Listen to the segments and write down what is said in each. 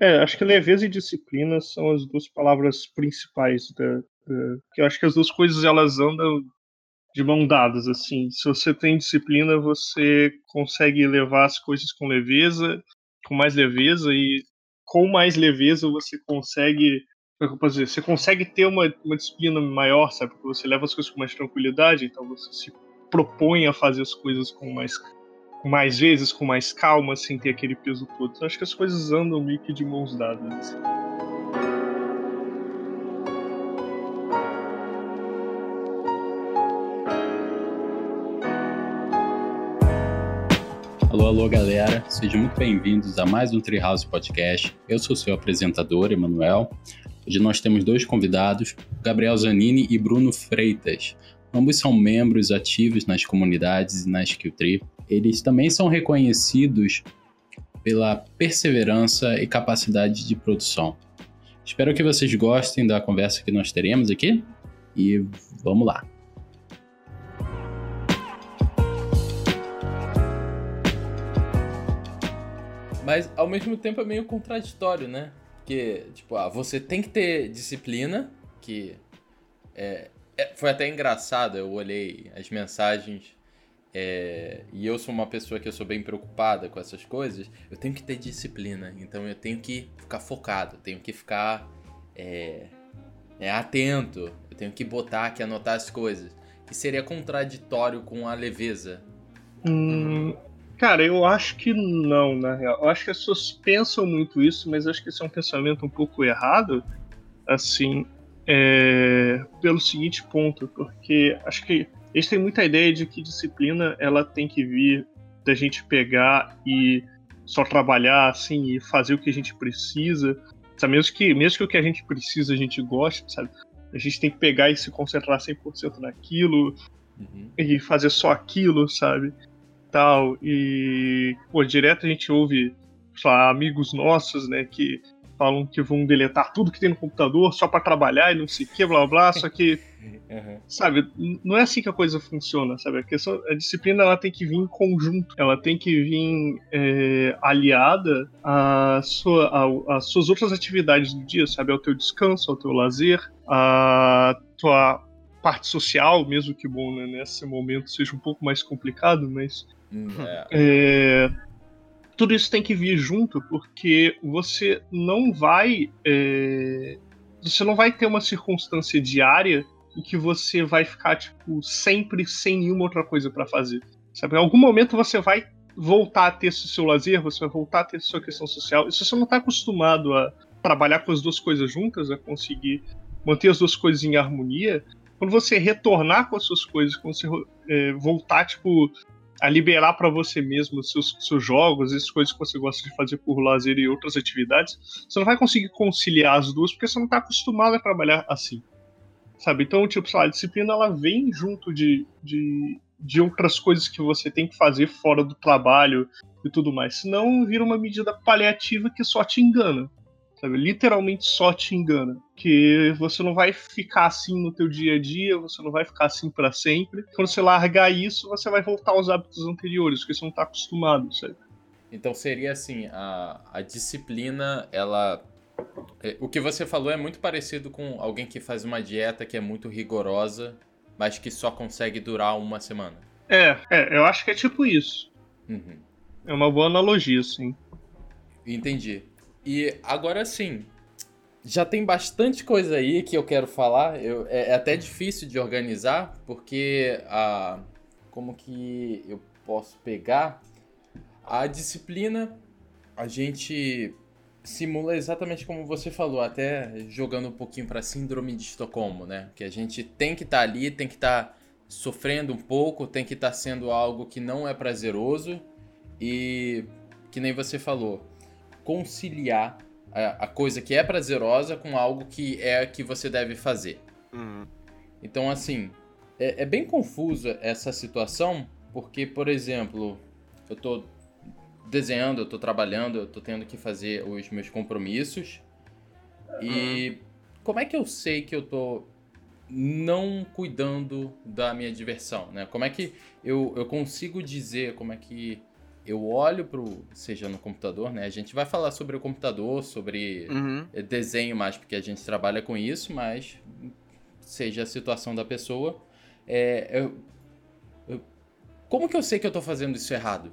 É, acho que leveza e disciplina são as duas palavras principais da, da, que eu acho que as duas coisas elas andam de mão dadas assim. Se você tem disciplina, você consegue levar as coisas com leveza, com mais leveza e com mais leveza você consegue como é você consegue ter uma, uma disciplina maior, sabe? Porque você leva as coisas com mais tranquilidade, então você se propõe a fazer as coisas com mais mais vezes, com mais calma, sem ter aquele peso todo. Então, acho que as coisas andam meio que de mãos dadas. Alô, alô, galera. Sejam muito bem-vindos a mais um Treehouse Podcast. Eu sou seu apresentador, Emanuel. Hoje nós temos dois convidados, Gabriel Zanini e Bruno Freitas. Ambos são membros ativos nas comunidades e na Skilltree eles também são reconhecidos pela perseverança e capacidade de produção. Espero que vocês gostem da conversa que nós teremos aqui e vamos lá. Mas ao mesmo tempo é meio contraditório, né? Porque, tipo, ah, você tem que ter disciplina, que é, é, foi até engraçado, eu olhei as mensagens é, e eu sou uma pessoa que eu sou bem preocupada com essas coisas, eu tenho que ter disciplina. Então eu tenho que ficar focado, tenho que ficar é, é, atento, eu tenho que botar aqui, anotar as coisas. Que seria contraditório com a leveza. Hum, cara, eu acho que não, na real. Eu acho que as pessoas pensam muito isso, mas acho que esse é um pensamento um pouco errado. Assim, é, pelo seguinte ponto, porque acho que eles têm muita ideia de que disciplina ela tem que vir da gente pegar e só trabalhar assim e fazer o que a gente precisa. Sabe? Mesmo, que, mesmo que o que a gente precisa a gente goste, sabe? A gente tem que pegar e se concentrar 100% naquilo uhum. e fazer só aquilo, sabe? Tal. E, pô, direto a gente ouve lá, amigos nossos, né, que falam que vão deletar tudo que tem no computador só para trabalhar e não sei o que, blá blá, só que Uhum. Sabe, não é assim que a coisa funciona, sabe? A, questão, a disciplina ela tem que vir em conjunto, ela tem que vir é, aliada às sua, suas outras atividades do dia, sabe? Ao teu descanso, ao teu lazer, à tua parte social, mesmo que bom, né, nesse momento seja um pouco mais complicado, mas. Hum, é. Tudo isso tem que vir junto, porque você não vai. É, você não vai ter uma circunstância diária e que você vai ficar, tipo, sempre sem nenhuma outra coisa para fazer. Sabe? Em algum momento você vai voltar a ter esse seu lazer, você vai voltar a ter sua questão social. E se você não está acostumado a trabalhar com as duas coisas juntas, a conseguir manter as duas coisas em harmonia, quando você retornar com as suas coisas, quando você é, voltar, tipo, a liberar para você mesmo seus, seus jogos, as coisas que você gosta de fazer por lazer e outras atividades, você não vai conseguir conciliar as duas porque você não está acostumado a trabalhar assim sabe? Então, tipo, sei lá, a disciplina ela vem junto de, de, de outras coisas que você tem que fazer fora do trabalho e tudo mais. Senão vira uma medida paliativa que só te engana. Sabe? Literalmente só te engana. Que você não vai ficar assim no teu dia a dia, você não vai ficar assim para sempre. Quando você largar isso, você vai voltar aos hábitos anteriores, porque você não tá acostumado, sabe? Então seria assim, a, a disciplina, ela é, o que você falou é muito parecido com alguém que faz uma dieta que é muito rigorosa, mas que só consegue durar uma semana. É, é eu acho que é tipo isso. Uhum. É uma boa analogia, sim. Entendi. E agora sim, já tem bastante coisa aí que eu quero falar. Eu, é, é, até difícil de organizar, porque a. Como que eu posso pegar? A disciplina, a gente simula exatamente como você falou, até jogando um pouquinho para síndrome de Estocolmo, né? Que a gente tem que estar tá ali, tem que estar tá sofrendo um pouco, tem que estar tá sendo algo que não é prazeroso e que nem você falou, conciliar a, a coisa que é prazerosa com algo que é que você deve fazer. Uhum. Então, assim, é, é bem confusa essa situação, porque, por exemplo, eu tô desenhando, eu tô trabalhando, eu tô tendo que fazer os meus compromissos. E como é que eu sei que eu tô não cuidando da minha diversão, né? Como é que eu, eu consigo dizer, como é que eu olho pro. Seja no computador, né? A gente vai falar sobre o computador, sobre uhum. desenho mais, porque a gente trabalha com isso, mas seja a situação da pessoa. É, eu, eu, como que eu sei que eu tô fazendo isso errado?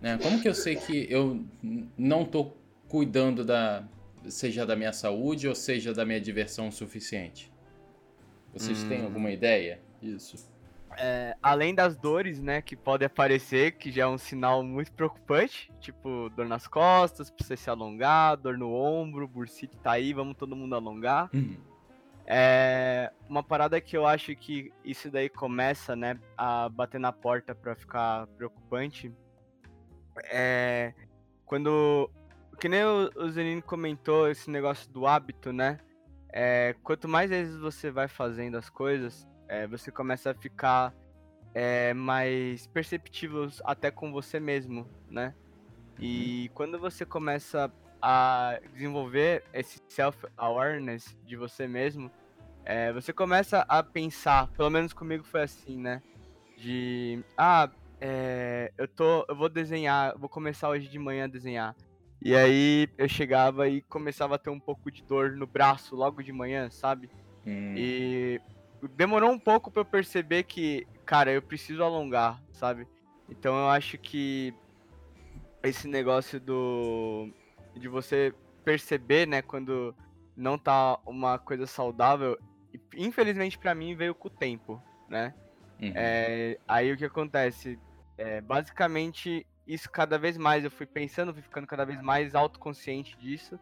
Né? Como que eu sei que eu não tô cuidando da. Seja da minha saúde ou seja da minha diversão o suficiente? Vocês hum. têm alguma ideia disso? É, além das dores, né, que podem aparecer, que já é um sinal muito preocupante, tipo dor nas costas, precisa se alongar, dor no ombro, bursite tá aí, vamos todo mundo alongar. Uhum. É uma parada que eu acho que isso daí começa, né, a bater na porta para ficar preocupante. É quando, que nem o, o Zenino comentou esse negócio do hábito, né? É, quanto mais vezes você vai fazendo as coisas, é, você começa a ficar é, mais perceptível até com você mesmo, né? E uhum. quando você começa a desenvolver esse self-awareness de você mesmo, é, você começa a pensar, pelo menos comigo foi assim, né? De, ah, é, eu tô, eu vou desenhar, vou começar hoje de manhã a desenhar. E aí eu chegava e começava a ter um pouco de dor no braço logo de manhã, sabe? Hum. E demorou um pouco para eu perceber que, cara, eu preciso alongar, sabe? Então eu acho que esse negócio do de você perceber, né, quando não tá uma coisa saudável, infelizmente para mim veio com o tempo, né? Uhum. É, aí o que acontece? É, basicamente, isso cada vez mais eu fui pensando, fui ficando cada vez mais autoconsciente disso.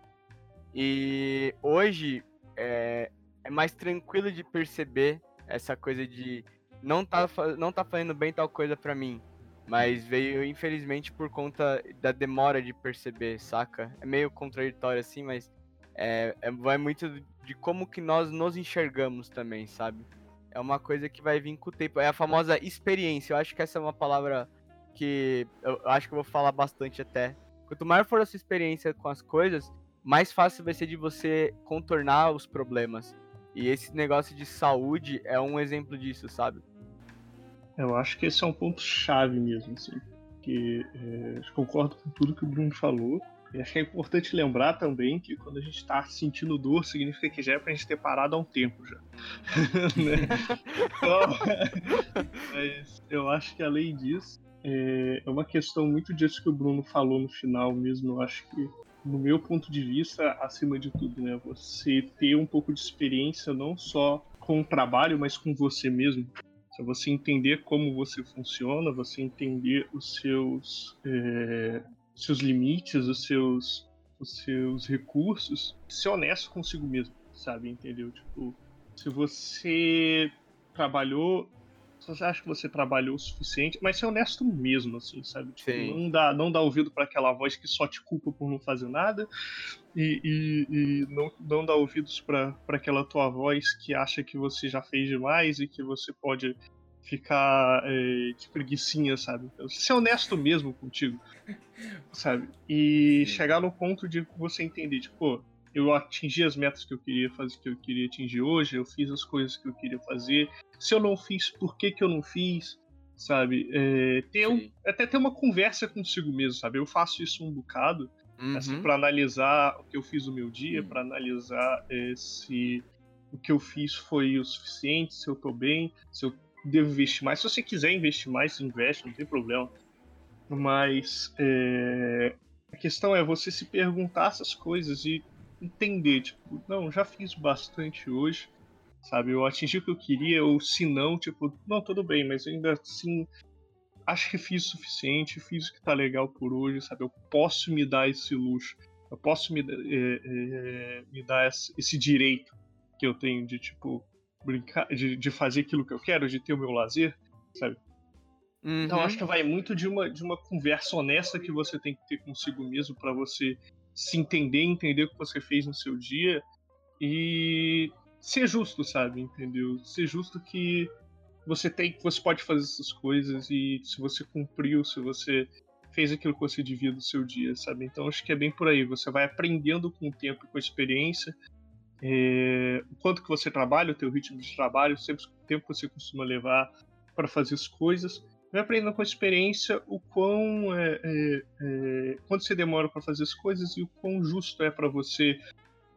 E hoje é, é mais tranquilo de perceber essa coisa de não tá, não tá fazendo bem tal coisa para mim. Mas veio, infelizmente, por conta da demora de perceber, saca? É meio contraditório assim, mas é, é, vai muito de como que nós nos enxergamos também, sabe? É uma coisa que vai vir com o tempo. É a famosa experiência. Eu acho que essa é uma palavra que eu acho que eu vou falar bastante até. Quanto maior for a sua experiência com as coisas, mais fácil vai ser de você contornar os problemas. E esse negócio de saúde é um exemplo disso, sabe? Eu acho que esse é um ponto chave mesmo, assim. Que é, concordo com tudo que o Bruno falou. E acho que é importante lembrar também que quando a gente está sentindo dor, significa que já é pra gente ter parado há um tempo já. né? então, mas eu acho que além disso, é, é uma questão muito disso que o Bruno falou no final mesmo. Eu acho que no meu ponto de vista, acima de tudo, né? Você ter um pouco de experiência não só com o trabalho, mas com você mesmo. Se você entender como você funciona, você entender os seus, é, seus limites, os seus, os seus recursos, ser honesto consigo mesmo, sabe? Entendeu? Tipo, se você trabalhou você acha que você trabalhou o suficiente, mas ser honesto mesmo, assim, sabe? Tipo, não, dá, não dá ouvido para aquela voz que só te culpa por não fazer nada e, e, e não, não dá ouvidos para aquela tua voz que acha que você já fez demais e que você pode ficar é, de preguiçinha, sabe? Então, ser honesto mesmo contigo, sabe? E Sim. chegar no ponto de você entender, tipo, eu atingi as metas que eu queria fazer, que eu queria atingir hoje, eu fiz as coisas que eu queria fazer. Se eu não fiz, por que, que eu não fiz? Sabe? É, ter um, até ter uma conversa consigo mesmo, sabe? Eu faço isso um bocado, uhum. assim, para analisar o que eu fiz no meu dia, uhum. para analisar é, se o que eu fiz foi o suficiente, se eu tô bem, se eu devo investir mais. Se você quiser investir mais, investe, não tem problema. Mas é, a questão é você se perguntar essas coisas e entender, tipo, não, já fiz bastante hoje, sabe? Eu atingi o que eu queria, ou se não, tipo, não, tudo bem, mas ainda assim acho que fiz o suficiente, fiz o que tá legal por hoje, sabe? Eu posso me dar esse luxo, eu posso me, é, é, me dar esse direito que eu tenho de, tipo, brincar, de, de fazer aquilo que eu quero, de ter o meu lazer, sabe? Uhum. Então acho que vai muito de uma, de uma conversa honesta que você tem que ter consigo mesmo para você se entender, entender o que você fez no seu dia e ser justo, sabe? Entendeu? Ser justo que você tem, você pode fazer essas coisas e se você cumpriu, se você fez aquilo que você devia do seu dia, sabe? Então acho que é bem por aí. Você vai aprendendo com o tempo, com a experiência, é, o quanto que você trabalha, o teu ritmo de trabalho, sempre o tempo que você costuma levar para fazer as coisas vai aprendendo com a experiência o quão é, é, é, quanto você demora para fazer as coisas e o quão justo é para você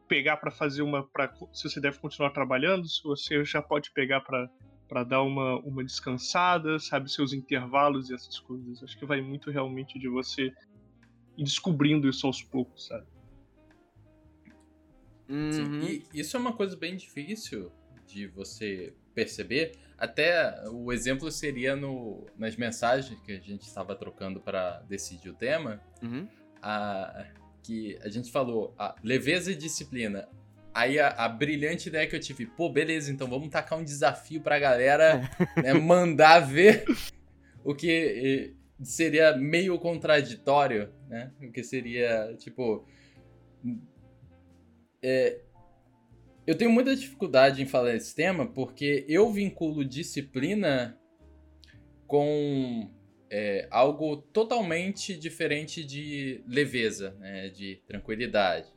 pegar para fazer uma pra, se você deve continuar trabalhando se você já pode pegar para para dar uma, uma descansada sabe seus intervalos e essas coisas acho que vai muito realmente de você ir descobrindo isso aos poucos sabe uhum. e isso é uma coisa bem difícil de você perceber. Até o exemplo seria no, nas mensagens que a gente estava trocando para decidir o tema. Uhum. A, que a gente falou, a leveza e disciplina. Aí a, a, brilhante ideia que eu tive, pô, beleza, então vamos tacar um desafio pra galera né, mandar ver o que seria meio contraditório, né? O que seria, tipo. É, eu tenho muita dificuldade em falar esse tema porque eu vinculo disciplina com é, algo totalmente diferente de leveza, né, de tranquilidade.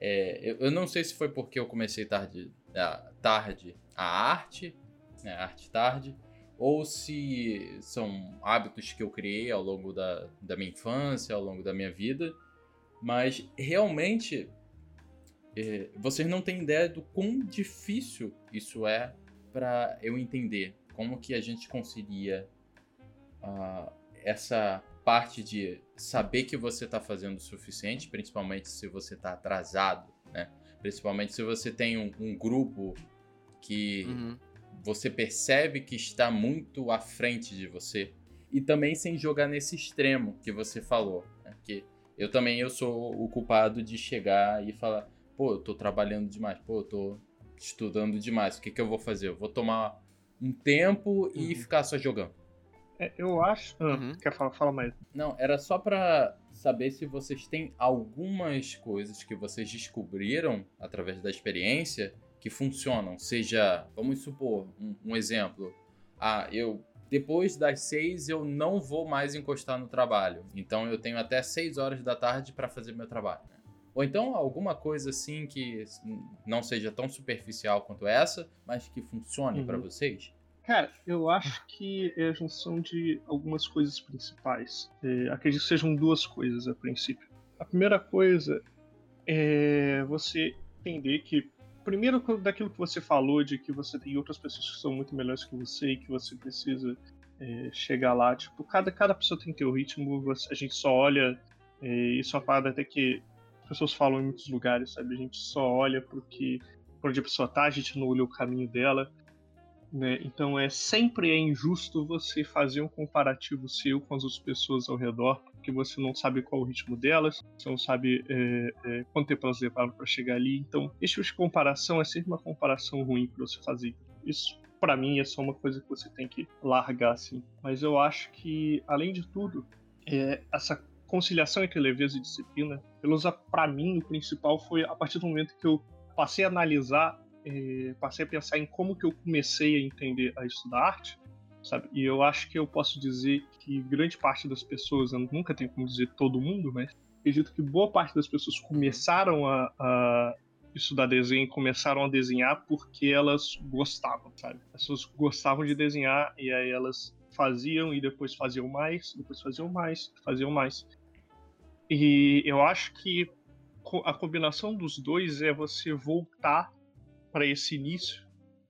É, eu, eu, não sei se foi porque eu comecei tarde, a, tarde a arte, né, arte tarde, ou se são hábitos que eu criei ao longo da, da minha infância, ao longo da minha vida, mas realmente é, vocês não têm ideia do quão difícil isso é para eu entender como que a gente conseguiria uh, essa parte de saber que você está fazendo o suficiente, principalmente se você está atrasado, né? Principalmente se você tem um, um grupo que uhum. você percebe que está muito à frente de você e também sem jogar nesse extremo que você falou, né? que eu também eu sou o culpado de chegar e falar pô, eu tô trabalhando demais, pô, eu tô estudando demais, o que, que eu vou fazer? Eu vou tomar um tempo e uhum. ficar só jogando. É, eu acho. Ah, uhum. Quer falar? Fala mais. Não, era só para saber se vocês têm algumas coisas que vocês descobriram através da experiência que funcionam. Seja, vamos supor, um, um exemplo. Ah, eu depois das seis eu não vou mais encostar no trabalho. Então eu tenho até seis horas da tarde para fazer meu trabalho. Ou então alguma coisa assim que não seja tão superficial quanto essa, mas que funcione uhum. para vocês? Cara, eu acho que é a junção de algumas coisas principais. É, acredito que sejam duas coisas a princípio. A primeira coisa é você entender que, primeiro, daquilo que você falou, de que você tem outras pessoas que são muito melhores que você e que você precisa é, chegar lá. Tipo, cada, cada pessoa tem teu ritmo, você, a gente só olha. É, isso é uma parada até que pessoas falam em muitos lugares, sabe? A gente só olha porque por onde a pessoa tá, a gente não olha o caminho dela. Né? Então é sempre é injusto você fazer um comparativo seu com as outras pessoas ao redor, porque você não sabe qual o ritmo delas, você não sabe é, é, quanto tempo elas levaram para chegar ali. Então, esse tipo de comparação é sempre uma comparação ruim para você fazer. Isso, para mim, é só uma coisa que você tem que largar, assim. Mas eu acho que, além de tudo, é, essa conciliação entre leveza e disciplina, pelo menos para mim, o principal foi a partir do momento que eu passei a analisar, eh, passei a pensar em como que eu comecei a entender a estudar arte, sabe? E eu acho que eu posso dizer que grande parte das pessoas, eu nunca tenho como dizer todo mundo, mas acredito que boa parte das pessoas começaram a, a estudar desenho, começaram a desenhar porque elas gostavam, sabe? As pessoas gostavam de desenhar e aí elas faziam e depois faziam mais, depois faziam mais, faziam mais. E eu acho que a combinação dos dois é você voltar para esse início,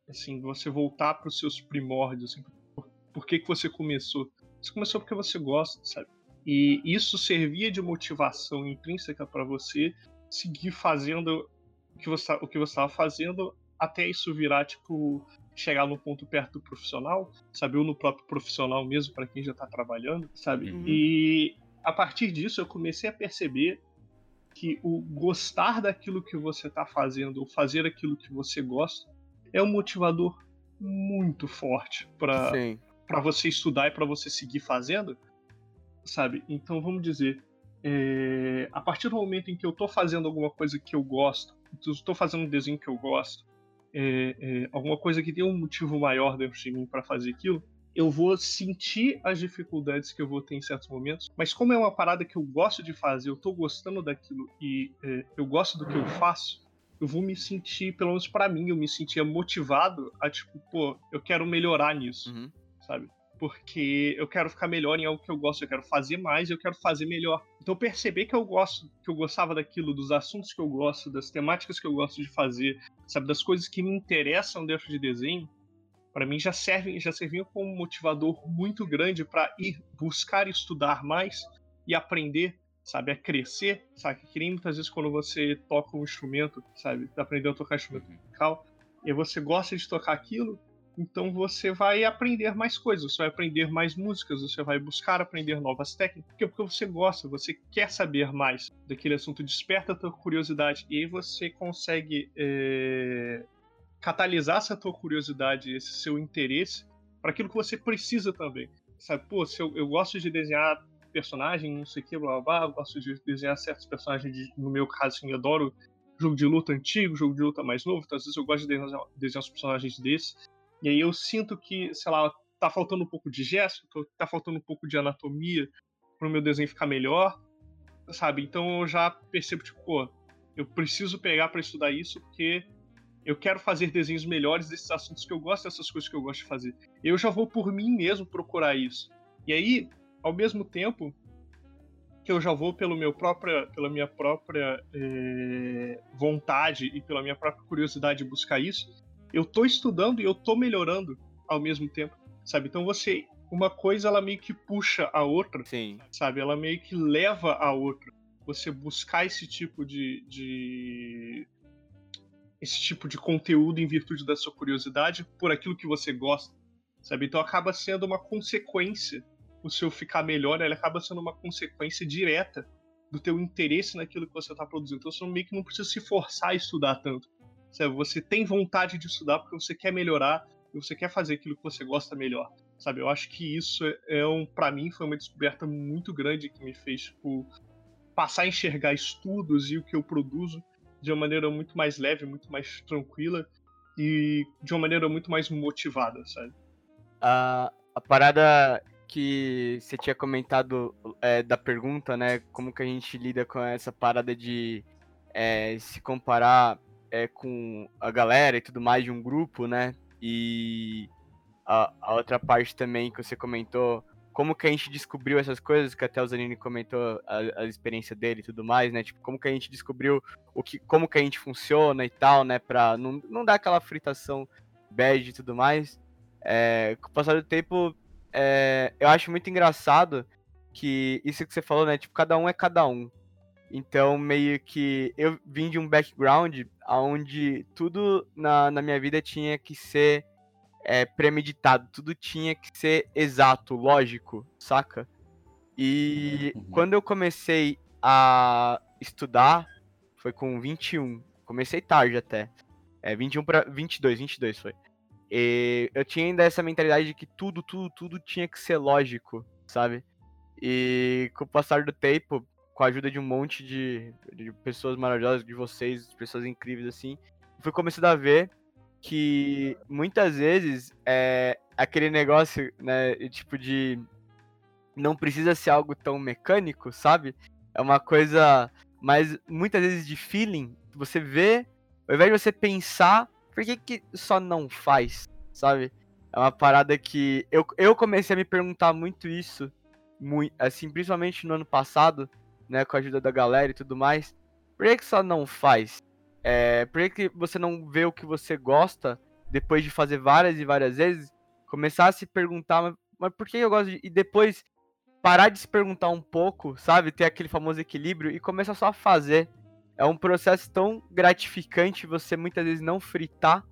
assim, você voltar para os seus primórdios, assim, por, por, que que você começou? Você começou porque você gosta, sabe? E isso servia de motivação intrínseca para você seguir fazendo o que você o que você estava fazendo até isso virar tipo chegar no ponto perto do profissional, sabe, ou no próprio profissional mesmo para quem já está trabalhando, sabe? Uhum. E a partir disso eu comecei a perceber que o gostar daquilo que você está fazendo, ou fazer aquilo que você gosta, é um motivador muito forte para para você estudar e para você seguir fazendo, sabe? Então vamos dizer, é, a partir do momento em que eu estou fazendo alguma coisa que eu gosto, estou fazendo um desenho que eu gosto, é, é, alguma coisa que tem um motivo maior dentro de mim para fazer aquilo, eu vou sentir as dificuldades que eu vou ter em certos momentos, mas como é uma parada que eu gosto de fazer, eu tô gostando daquilo e é, eu gosto do que eu faço, eu vou me sentir, pelo menos para mim, eu me sentia motivado a tipo, pô, eu quero melhorar nisso, uhum. sabe? porque eu quero ficar melhor em algo que eu gosto, eu quero fazer mais, eu quero fazer melhor. Então perceber que eu gosto, que eu gostava daquilo, dos assuntos que eu gosto, das temáticas que eu gosto de fazer, sabe, das coisas que me interessam dentro de desenho, para mim já serve, já serviu como motivador muito grande para ir buscar estudar mais e aprender, sabe, a crescer, sabe, que nem muitas vezes quando você toca um instrumento, sabe, aprendeu a tocar instrumento musical, e você gosta de tocar aquilo, então você vai aprender mais coisas, você vai aprender mais músicas, você vai buscar aprender novas técnicas, porque, porque você gosta, você quer saber mais daquele assunto, desperta a tua curiosidade e aí você consegue é, catalisar essa tua curiosidade, esse seu interesse para aquilo que você precisa também. Sabe, pô, se eu, eu gosto de desenhar personagem, não sei o que, blá blá blá, eu gosto de desenhar certos personagens, de, no meu caso, assim, eu adoro jogo de luta antigo, jogo de luta mais novo, então às vezes eu gosto de desenhar, desenhar os personagens desses. E aí eu sinto que, sei lá, tá faltando um pouco de gesto, tá faltando um pouco de anatomia para o meu desenho ficar melhor, sabe? Então eu já percebo, tipo, pô, eu preciso pegar para estudar isso porque eu quero fazer desenhos melhores desses assuntos que eu gosto, dessas coisas que eu gosto de fazer. Eu já vou por mim mesmo procurar isso. E aí, ao mesmo tempo que eu já vou pelo meu própria, pela minha própria é, vontade e pela minha própria curiosidade buscar isso, eu tô estudando e eu tô melhorando ao mesmo tempo, sabe? Então você, uma coisa ela meio que puxa a outra, Sim. sabe? Ela meio que leva a outra. Você buscar esse tipo de, de esse tipo de conteúdo em virtude da sua curiosidade por aquilo que você gosta, sabe? Então acaba sendo uma consequência o seu ficar melhor, ele acaba sendo uma consequência direta do teu interesse naquilo que você está produzindo. Então você meio que não precisa se forçar a estudar tanto. Sabe? Você tem vontade de estudar porque você quer melhorar e você quer fazer aquilo que você gosta melhor. Sabe? Eu acho que isso é um, para mim, foi uma descoberta muito grande que me fez tipo, passar a enxergar estudos e o que eu produzo de uma maneira muito mais leve, muito mais tranquila e de uma maneira muito mais motivada, sabe? A, a parada que você tinha comentado é, da pergunta, né? Como que a gente lida com essa parada de é, se comparar é, com a galera e tudo mais de um grupo, né? E a, a, outra parte também que você comentou, como que a gente descobriu essas coisas, que até o Zanini comentou a, a, experiência dele e tudo mais, né? Tipo, como que a gente descobriu o que, como que a gente funciona e tal, né? Pra não, não dar aquela fritação bad e tudo mais. É, com o passar do tempo, é, eu acho muito engraçado que isso que você falou, né? Tipo, cada um é cada um. Então, meio que eu vim de um background onde tudo na, na minha vida tinha que ser é, premeditado, tudo tinha que ser exato, lógico, saca? E uhum. quando eu comecei a estudar, foi com 21. Comecei tarde até. É, 21 para 22, 22 foi. E eu tinha ainda essa mentalidade de que tudo, tudo, tudo tinha que ser lógico, sabe? E com o passar do tempo, com a ajuda de um monte de, de pessoas maravilhosas, de vocês, pessoas incríveis assim, fui começando a ver que muitas vezes é aquele negócio, né, tipo de não precisa ser algo tão mecânico, sabe? É uma coisa mas muitas vezes de feeling, você vê, ao invés de você pensar, por que que só não faz, sabe? É uma parada que eu, eu comecei a me perguntar muito isso, muito, assim, principalmente no ano passado, né, com a ajuda da galera e tudo mais, por que, que só não faz? É, por que, você não vê o que você gosta depois de fazer várias e várias vezes? Começar a se perguntar, mas, mas por que eu gosto de. E depois parar de se perguntar um pouco, sabe? Ter aquele famoso equilíbrio e começar só a fazer. É um processo tão gratificante você muitas vezes não fritar.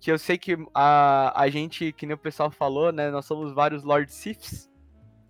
Que eu sei que a, a gente, que nem o pessoal falou, né? Nós somos vários Lord Siths.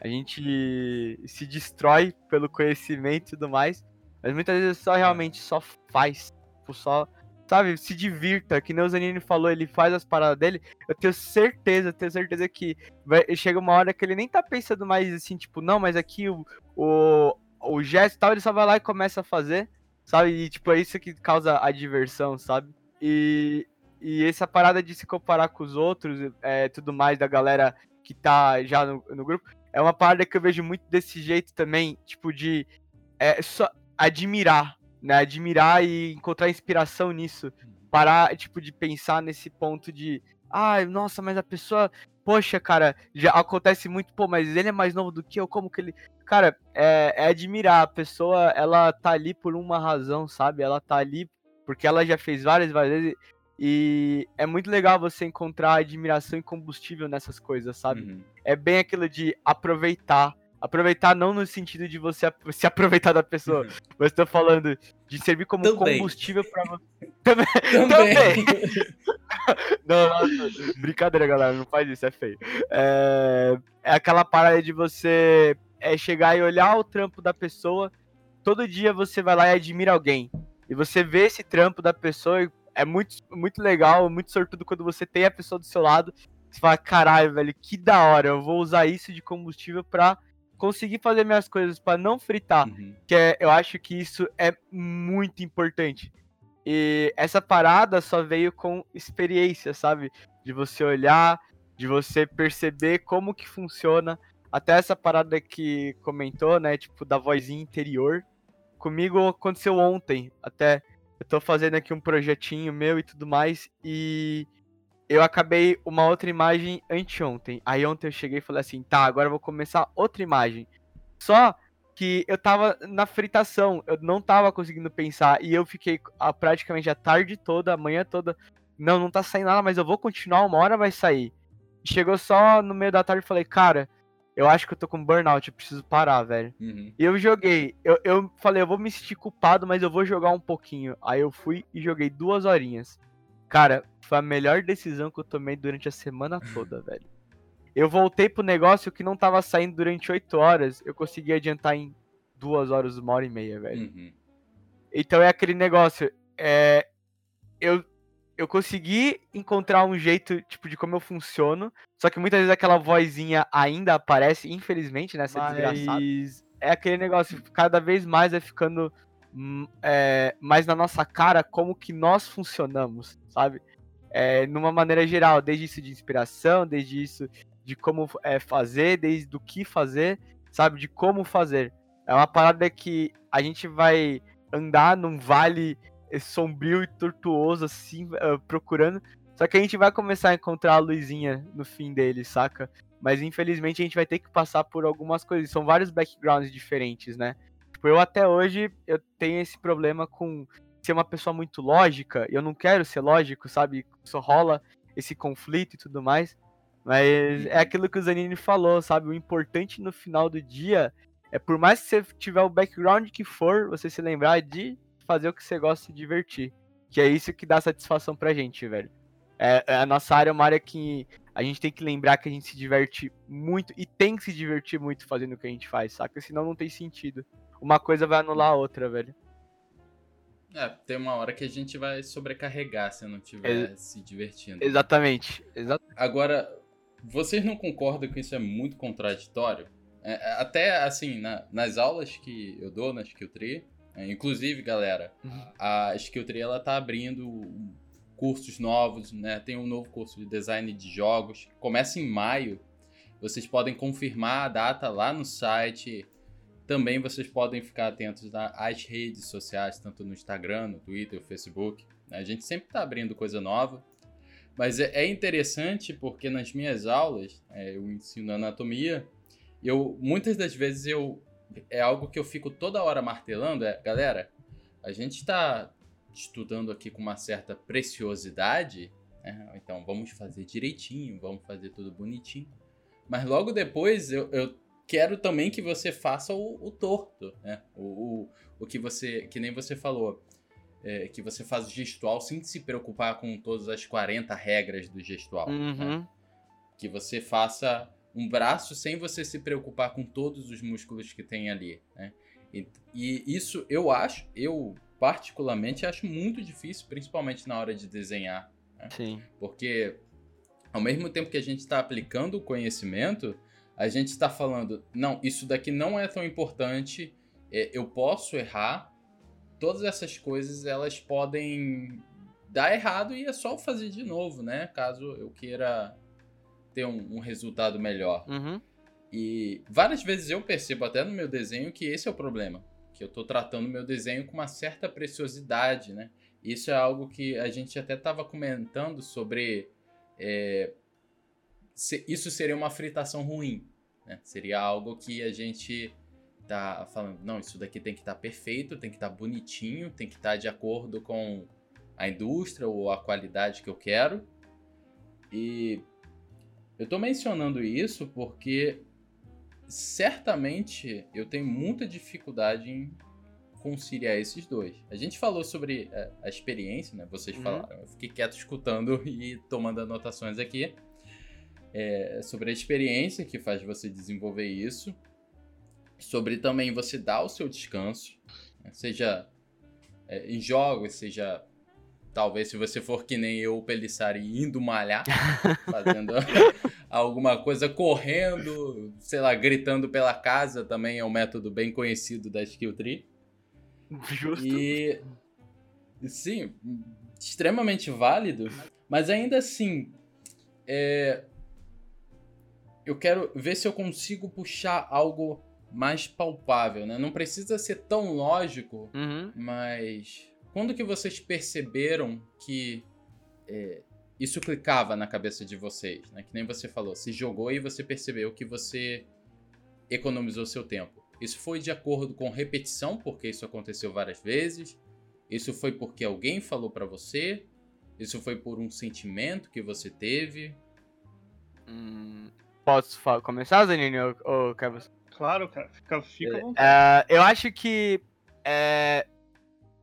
A gente se destrói pelo conhecimento e tudo mais. Mas muitas vezes só realmente só faz. Tipo, só, sabe, se divirta. Que nem o Zanini falou, ele faz as paradas dele. Eu tenho certeza, tenho certeza que vai, chega uma hora que ele nem tá pensando mais assim, tipo, não, mas aqui o, o, o gesto e tal, ele só vai lá e começa a fazer. Sabe? E tipo, é isso que causa a diversão, sabe? E, e essa parada de se comparar com os outros, é, tudo mais da galera que tá já no, no grupo, é uma parada que eu vejo muito desse jeito também, tipo, de é, só admirar, né? Admirar e encontrar inspiração nisso. Parar, tipo, de pensar nesse ponto de Ai, nossa, mas a pessoa. Poxa, cara, já acontece muito, pô, mas ele é mais novo do que eu, como que ele. Cara, é, é admirar. A pessoa, ela tá ali por uma razão, sabe? Ela tá ali porque ela já fez várias, várias vezes. E é muito legal você encontrar admiração e combustível nessas coisas, sabe? Uhum. É bem aquilo de aproveitar. Aproveitar não no sentido de você se aproveitar da pessoa, mas tô falando de servir como Também. combustível pra você. Também. Também. Não, nossa, brincadeira, galera, não faz isso, é feio. É, é aquela parada de você é, chegar e olhar o trampo da pessoa. Todo dia você vai lá e admira alguém. E você vê esse trampo da pessoa e é muito, muito legal, muito sortudo quando você tem a pessoa do seu lado. Você fala, caralho, velho, que da hora, eu vou usar isso de combustível pra conseguir fazer minhas coisas, pra não fritar Uhum. que é, eu acho que isso é muito importante. E essa parada só veio com experiência, sabe? De você olhar, de você perceber como que funciona. Até essa parada que comentou, né? Tipo, da vozinha interior. Comigo aconteceu ontem, até. Eu tô fazendo aqui um projetinho meu e tudo mais. E eu acabei uma outra imagem anteontem. Aí ontem eu cheguei e falei assim, tá, agora eu vou começar outra imagem. Só que eu tava na fritação, eu não tava conseguindo pensar. E eu fiquei a, praticamente a tarde toda, a manhã toda. Não, não tá saindo nada, mas eu vou continuar, uma hora vai sair. Chegou só no meio da tarde e falei, cara, eu acho que eu tô com burnout, eu preciso parar, velho. Uhum. E eu joguei. Eu, eu falei, eu vou me sentir culpado, mas eu vou jogar um pouquinho. Aí eu fui e joguei duas horinhas. Cara, foi a melhor decisão que eu tomei durante a semana toda, velho. Eu voltei pro negócio que não tava saindo durante oito horas. Eu consegui adiantar em duas horas, uma hora e meia, velho. Uhum. Então é aquele negócio. É, eu, eu consegui encontrar um jeito, tipo, de como eu funciono. Só que muitas vezes aquela vozinha ainda aparece, infelizmente, né? Essa desgraçada. Mas é aquele negócio, cada vez mais vai ficando é, mais na nossa cara como que nós funcionamos, sabe? É, numa maneira geral, desde isso de inspiração, desde isso de como é, fazer, desde do que fazer, sabe? De como fazer. É uma parada que a gente vai andar num vale eh, sombrio e tortuoso, assim, eh, procurando. Só que a gente vai começar a encontrar a luzinha no fim dele, saca? Mas infelizmente a gente vai ter que passar por algumas coisas. São vários backgrounds diferentes, né? Tipo, eu até hoje eu tenho esse problema com ser uma pessoa muito lógica. E eu não quero ser lógico, sabe? Só rola esse conflito e tudo mais. Mas é aquilo que o Zanini falou, sabe? O importante no final do dia é por mais que você tiver o background que for, você se lembrar de fazer o que você gosta de divertir. Que é isso que dá satisfação pra gente, velho. É, é, a nossa área é uma área que a gente tem que lembrar que a gente se diverte muito e tem que se divertir muito fazendo o que a gente faz, saca? Senão não tem sentido. Uma coisa vai anular a outra, velho. É, tem uma hora que a gente vai sobrecarregar se não estiver se divertindo. Exatamente. Exa Agora, vocês não concordam que isso é muito contraditório? É, até assim, na- nas aulas que eu dou na Skill Tree, é, inclusive, galera, Uhum. a Skill Tree ela tá abrindo cursos novos, né? Tem um novo curso de design de jogos, começa em maio. Vocês podem confirmar a data lá no site. Também vocês podem ficar atentos às redes sociais, tanto no Instagram, no Twitter, no Facebook. né? A gente sempre tá abrindo coisa nova. Mas é é interessante porque nas minhas aulas, é, eu ensino anatomia, eu muitas das vezes eu é algo que eu fico toda hora martelando, é, galera, a gente está estudando aqui com uma certa preciosidade, né? então vamos fazer direitinho, vamos fazer tudo bonitinho. Mas logo depois eu, eu quero também que você faça o, o torto, né? O, o, o que você, que nem você falou, é, que você faz o gestual sem se preocupar com todas as 40 regras do gestual. né? Uhum. Que você faça um braço sem você se preocupar com todos os músculos que tem ali, né? E, e isso eu acho, eu particularmente acho muito difícil, principalmente na hora de desenhar, Sim. porque ao mesmo tempo que a gente está aplicando o conhecimento, a gente está falando, não, isso daqui não é tão importante, é, eu posso errar, todas essas coisas elas podem dar errado e é só fazer de novo, né? Caso eu queira ter um, um resultado melhor. Uhum. E várias vezes eu percebo até no meu desenho que esse é o problema. Que eu tô tratando meu desenho com uma certa preciosidade, né? Isso é algo que a gente até estava comentando sobre é, isso seria uma fritação ruim. Né? Seria algo que a gente tá falando, não, isso daqui tem que estar tá perfeito, tem que estar tá bonitinho, tem que estar tá de acordo com a indústria ou a qualidade que eu quero. E eu estou mencionando isso porque certamente eu tenho muita dificuldade em conciliar esses dois. A gente falou sobre a, experiência, né? Vocês uhum. falaram. Eu fiquei quieto escutando e tomando anotações aqui. É, sobre a experiência que faz você desenvolver isso. Sobre também você dar o seu descanso. Né? Seja é, em jogos, seja talvez se você for que nem eu, Pelissari, indo malhar, fazendo alguma coisa, correndo, sei lá, gritando pela casa, também é um método bem conhecido da Skill Tree. Justo. E sim, extremamente válido, mas ainda assim, é... eu quero ver se eu consigo puxar algo mais palpável, né? Não precisa ser tão lógico, uhum. mas quando que vocês perceberam que é, isso clicava na cabeça de vocês, né? Que nem você falou, se jogou e você percebeu que você economizou seu tempo. Isso foi de acordo com repetição, porque isso aconteceu várias vezes. Isso foi porque alguém falou para você. Isso foi por um sentimento que você teve. Hum, posso começar, Zanini, ou, ou quer você? Claro, cara, fica, fica é, Eu acho que. É,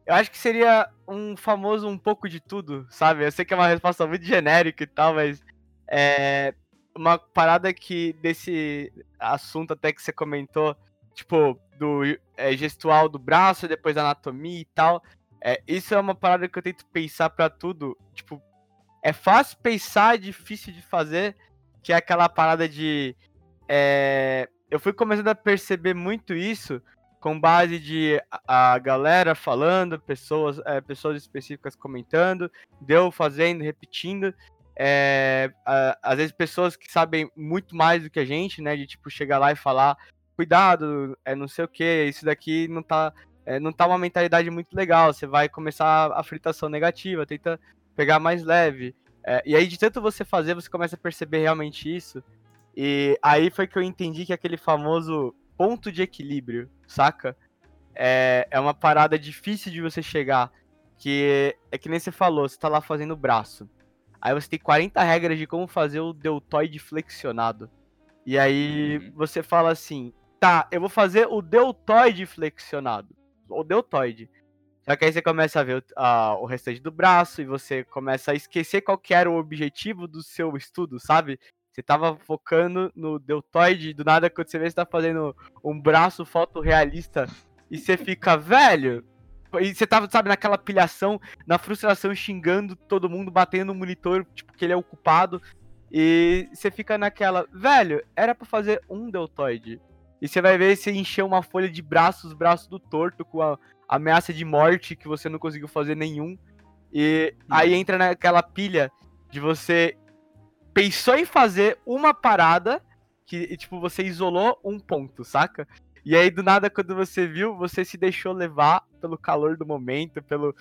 eu acho que seria um famoso um pouco de tudo, sabe? Eu sei que é uma resposta muito genérica e tal, mas. É, uma parada que desse assunto até que você comentou tipo, do é, gestual do braço, depois anatomia e tal. É, isso é uma parada que eu tento pensar para tudo. Tipo, é fácil pensar, é difícil de fazer, que é aquela parada de. É, eu fui começando a perceber muito isso com base de a, a galera falando, pessoas, é, pessoas específicas comentando, deu fazendo, repetindo. É, a, às vezes pessoas que sabem muito mais do que a gente, né? De tipo chegar lá e falar cuidado, é não sei o que, isso daqui não tá, é, não tá uma mentalidade muito legal, você vai começar a fritação negativa, tenta pegar mais leve. É, e aí, de tanto você fazer, você começa a perceber realmente isso. E aí foi que eu entendi que aquele famoso ponto de equilíbrio, saca? É, é uma parada difícil de você chegar. Que é que nem você falou, você tá lá fazendo braço. Aí você tem 40 regras de como fazer o deltoide flexionado. E aí uhum. você fala assim, tá, eu vou fazer o deltoide flexionado. O deltoide. Só que aí você começa a ver o, a, o restante do braço e você começa a esquecer qual era o objetivo do seu estudo, sabe? Você tava focando no deltoide, do nada quando você vê você tá fazendo um braço fotorrealista e você fica, velho. E você tava, sabe, naquela pilhação, na frustração, xingando todo mundo, batendo no monitor, tipo, que ele é ocupado. E você fica naquela, velho, era para fazer um deltoide. E você vai ver se encher uma folha de braços, braço do torto, com a ameaça de morte que você não conseguiu fazer nenhum. E hum. aí entra naquela pilha de você pensou em fazer uma parada que, tipo, você isolou um ponto, saca? E aí, do nada, quando você viu, você se deixou levar pelo calor do momento, pelo,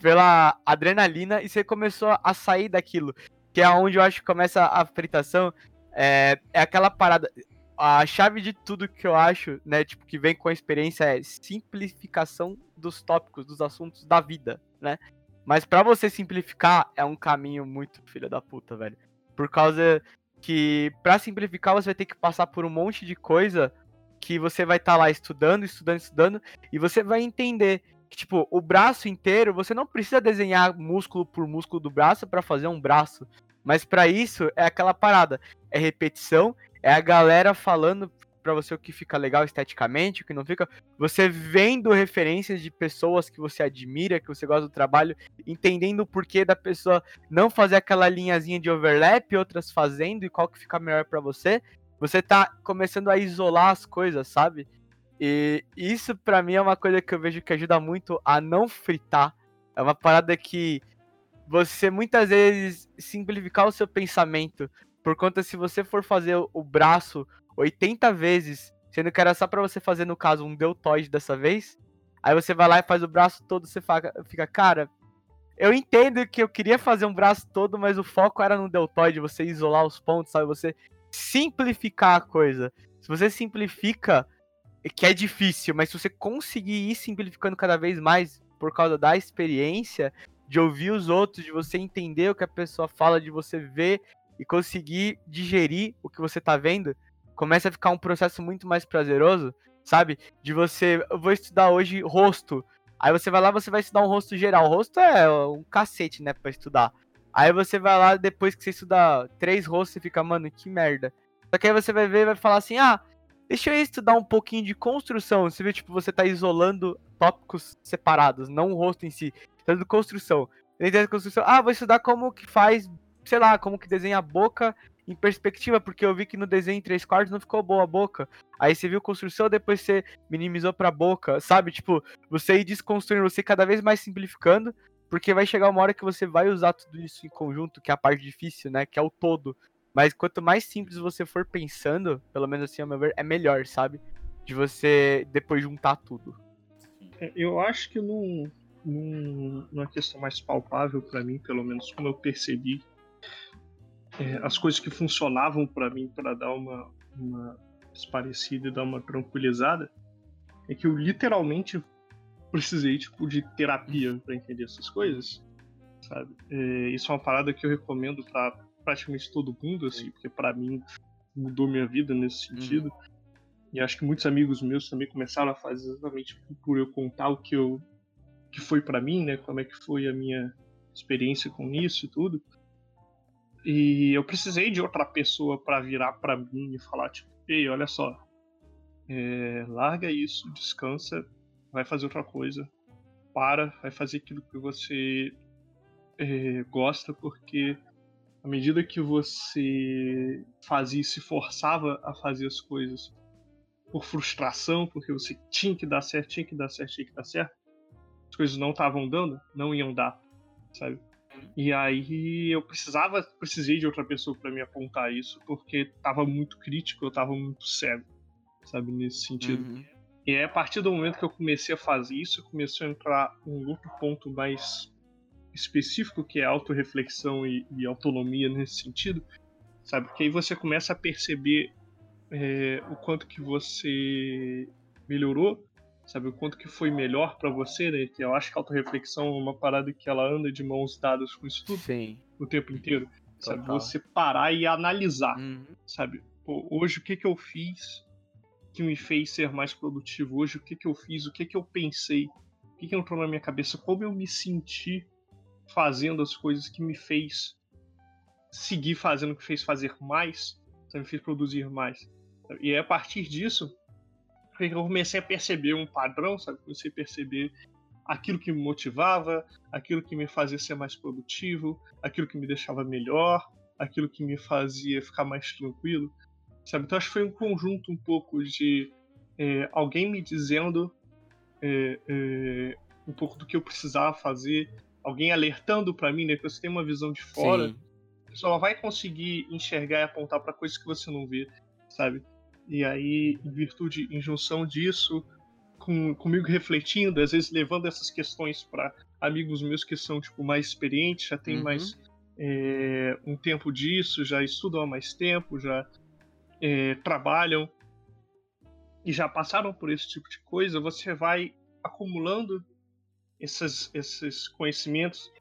pela adrenalina, e você começou a sair daquilo. Que é onde eu acho que começa a fritação. É, é aquela parada a chave de tudo que eu acho, né, tipo, que vem com a experiência é simplificação dos tópicos, dos assuntos da vida, né? Mas para você simplificar é um caminho muito filho da puta, velho. Por causa que para simplificar você vai ter que passar por um monte de coisa que você vai estar tá lá estudando, estudando, estudando e você vai entender que tipo, o braço inteiro, você não precisa desenhar músculo por músculo do braço para fazer um braço. Mas para isso é aquela parada, é repetição é a galera falando para você o que fica legal esteticamente, o que não fica. Você vendo referências de pessoas que você admira, que você gosta do trabalho, entendendo o porquê da pessoa não fazer aquela linhazinha de overlap, outras fazendo e qual que fica melhor para você. Você tá começando a isolar as coisas, sabe? E isso para mim é uma coisa que eu vejo que ajuda muito a não fritar. É uma parada que você muitas vezes simplificar o seu pensamento por conta, se você for fazer o braço 80 vezes, sendo que era só para você fazer, no caso, um deltoide dessa vez, aí você vai lá e faz o braço todo, você fica, cara, eu entendo que eu queria fazer um braço todo, mas o foco era no deltoide, você isolar os pontos, sabe? Você simplificar a coisa. Se você simplifica, é que é difícil, mas se você conseguir ir simplificando cada vez mais por causa da experiência, de ouvir os outros, de você entender o que a pessoa fala, de você ver e conseguir digerir o que você tá vendo, começa a ficar um processo muito mais prazeroso, sabe? De você, eu vou estudar hoje rosto. Aí você vai lá, você vai estudar um rosto geral. O rosto é um cacete, né, para estudar. Aí você vai lá, depois que você estudar três rostos, você fica, mano, que merda. Só que aí você vai ver e vai falar assim, ah, deixa eu estudar um pouquinho de construção. Você vê, tipo, você tá isolando tópicos separados, não o rosto em si. Tá de construção. Dentro da construção, ah, vou estudar como que faz, sei lá, como que desenha a boca em perspectiva, porque eu vi que no desenho em três quartos não ficou boa a boca. Aí você viu construção, depois você minimizou pra boca, sabe? Tipo, você ir desconstruindo, você cada vez mais simplificando, porque vai chegar uma hora que você vai usar tudo isso em conjunto, que é a parte difícil, né? Que é o todo. Mas quanto mais simples você for pensando, pelo menos assim, ao meu ver, é melhor, sabe? De você depois juntar tudo. É, eu acho que num, num, numa questão mais palpável para mim, pelo menos como eu percebi, é, as coisas que funcionavam para mim para dar uma, uma esparecida e dar uma tranquilizada, é que eu literalmente precisei tipo de terapia para entender essas coisas, sabe? É, isso é uma parada que eu recomendo para praticamente todo mundo, assim, porque para mim mudou minha vida nesse uhum. sentido. Uhum. E acho que muitos amigos meus também começaram a fazer exatamente por eu contar o que eu que foi para mim, né? Como é que foi a minha experiência com isso e tudo. E eu precisei de outra pessoa para virar para mim e falar tipo, ei, olha só, é, larga isso, descansa, vai fazer outra coisa, para, vai fazer aquilo que você é, gosta, porque à medida que você fazia e se forçava a fazer as coisas por frustração, porque você tinha que dar certo, tinha que dar certo, tinha que dar certo, as coisas não estavam dando, não iam dar, sabe? E aí eu precisava, precisei de outra pessoa para me apontar isso, porque tava muito crítico, eu tava muito cego, sabe, nesse sentido. Uhum. E aí, a partir do momento que eu comecei a fazer isso, começou a entrar um outro ponto mais específico, que é autorreflexão e, e autonomia nesse sentido, sabe? Porque aí você começa a perceber é, o quanto que você melhorou, sabe? O quanto que foi melhor para você, né? Que eu acho que a autorreflexão é uma parada que ela anda de mãos dadas com isso tudo Sim. o tempo inteiro, Total. sabe? Você parar e analisar, uhum. sabe? Pô, hoje o que que eu fiz que me fez ser mais produtivo? Hoje o que que eu fiz? O que que eu pensei? O que que entrou na minha cabeça? Como eu me senti fazendo as coisas que me fez seguir fazendo, que fez fazer mais, me fez produzir mais. E é a partir disso que eu comecei a perceber um padrão, sabe? Comecei a perceber aquilo que me motivava, aquilo que me fazia ser mais produtivo, aquilo que me deixava melhor, aquilo que me fazia ficar mais tranquilo, sabe? Então acho que foi um conjunto um pouco de é, alguém me dizendo é, é, um pouco do que eu precisava fazer, alguém alertando para mim, né? Que você tem uma visão de fora, Sim. a pessoa vai conseguir enxergar e apontar para coisas que você não vê, sabe? E aí, em virtude, em junção disso, com, comigo refletindo, às vezes levando essas questões para amigos meus que são tipo mais experientes, já tem uhum. mais é, um tempo disso, já estudam há mais tempo, já é, trabalham e já passaram por esse tipo de coisa, você vai acumulando esses, esses conhecimentos,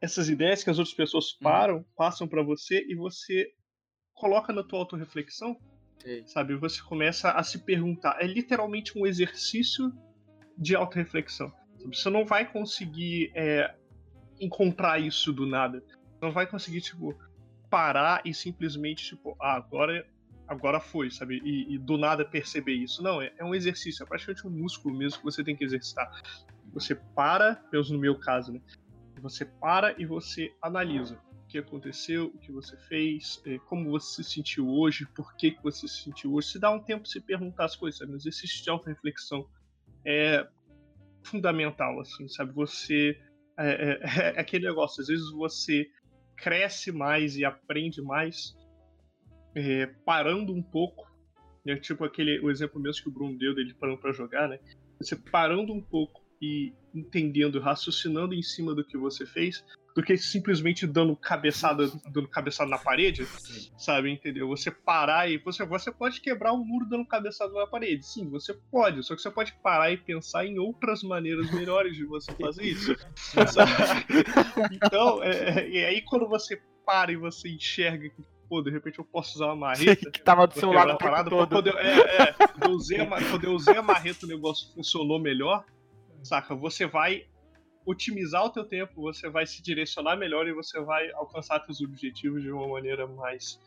essas ideias que as outras pessoas uhum. param, uhum. passam para você e você coloca na tua autorreflexão, Sabe? Você começa a se perguntar. É literalmente um exercício de autorreflexão. Você não vai conseguir é, encontrar isso do nada. Você não vai conseguir, tipo, parar e simplesmente, tipo, ah, agora agora foi, sabe? E, e, do nada perceber isso. Não, é, é, um exercício, é praticamente um músculo mesmo que você tem que exercitar. Você para, pelo no meu caso, né? Você para e você analisa que aconteceu, o que você fez, eh, como você se sentiu hoje, por que, que você se sentiu hoje. Se dá um tempo se perguntar as coisas, sabe? O exercício de auto-reflexão é fundamental, assim, sabe? Você. É, é, é, aquele negócio, às vezes você cresce mais e aprende mais é, parando um pouco. Né? Tipo aquele o exemplo mesmo que o Bruno deu dele parando para jogar, né? Você parando um pouco e entendendo, raciocinando em cima do que você fez, do que simplesmente dando cabeçada, dando cabeçada na parede, sim. sabe? Entendeu? Você parar e você, você pode quebrar um muro dando cabeçada na parede. Sim, você pode, só que você pode parar e pensar em outras maneiras melhores de você fazer isso. então, é, é, e aí quando você para e você enxerga que pô, de repente eu posso usar uma marreta. que tava do seu lado parada, todo. Quando eu, é, é, quando, eu usei a, quando eu usei a marreta o negócio funcionou melhor, saca? Você vai otimizar o teu tempo, você vai se direcionar melhor e você vai alcançar seus objetivos de uma maneira mais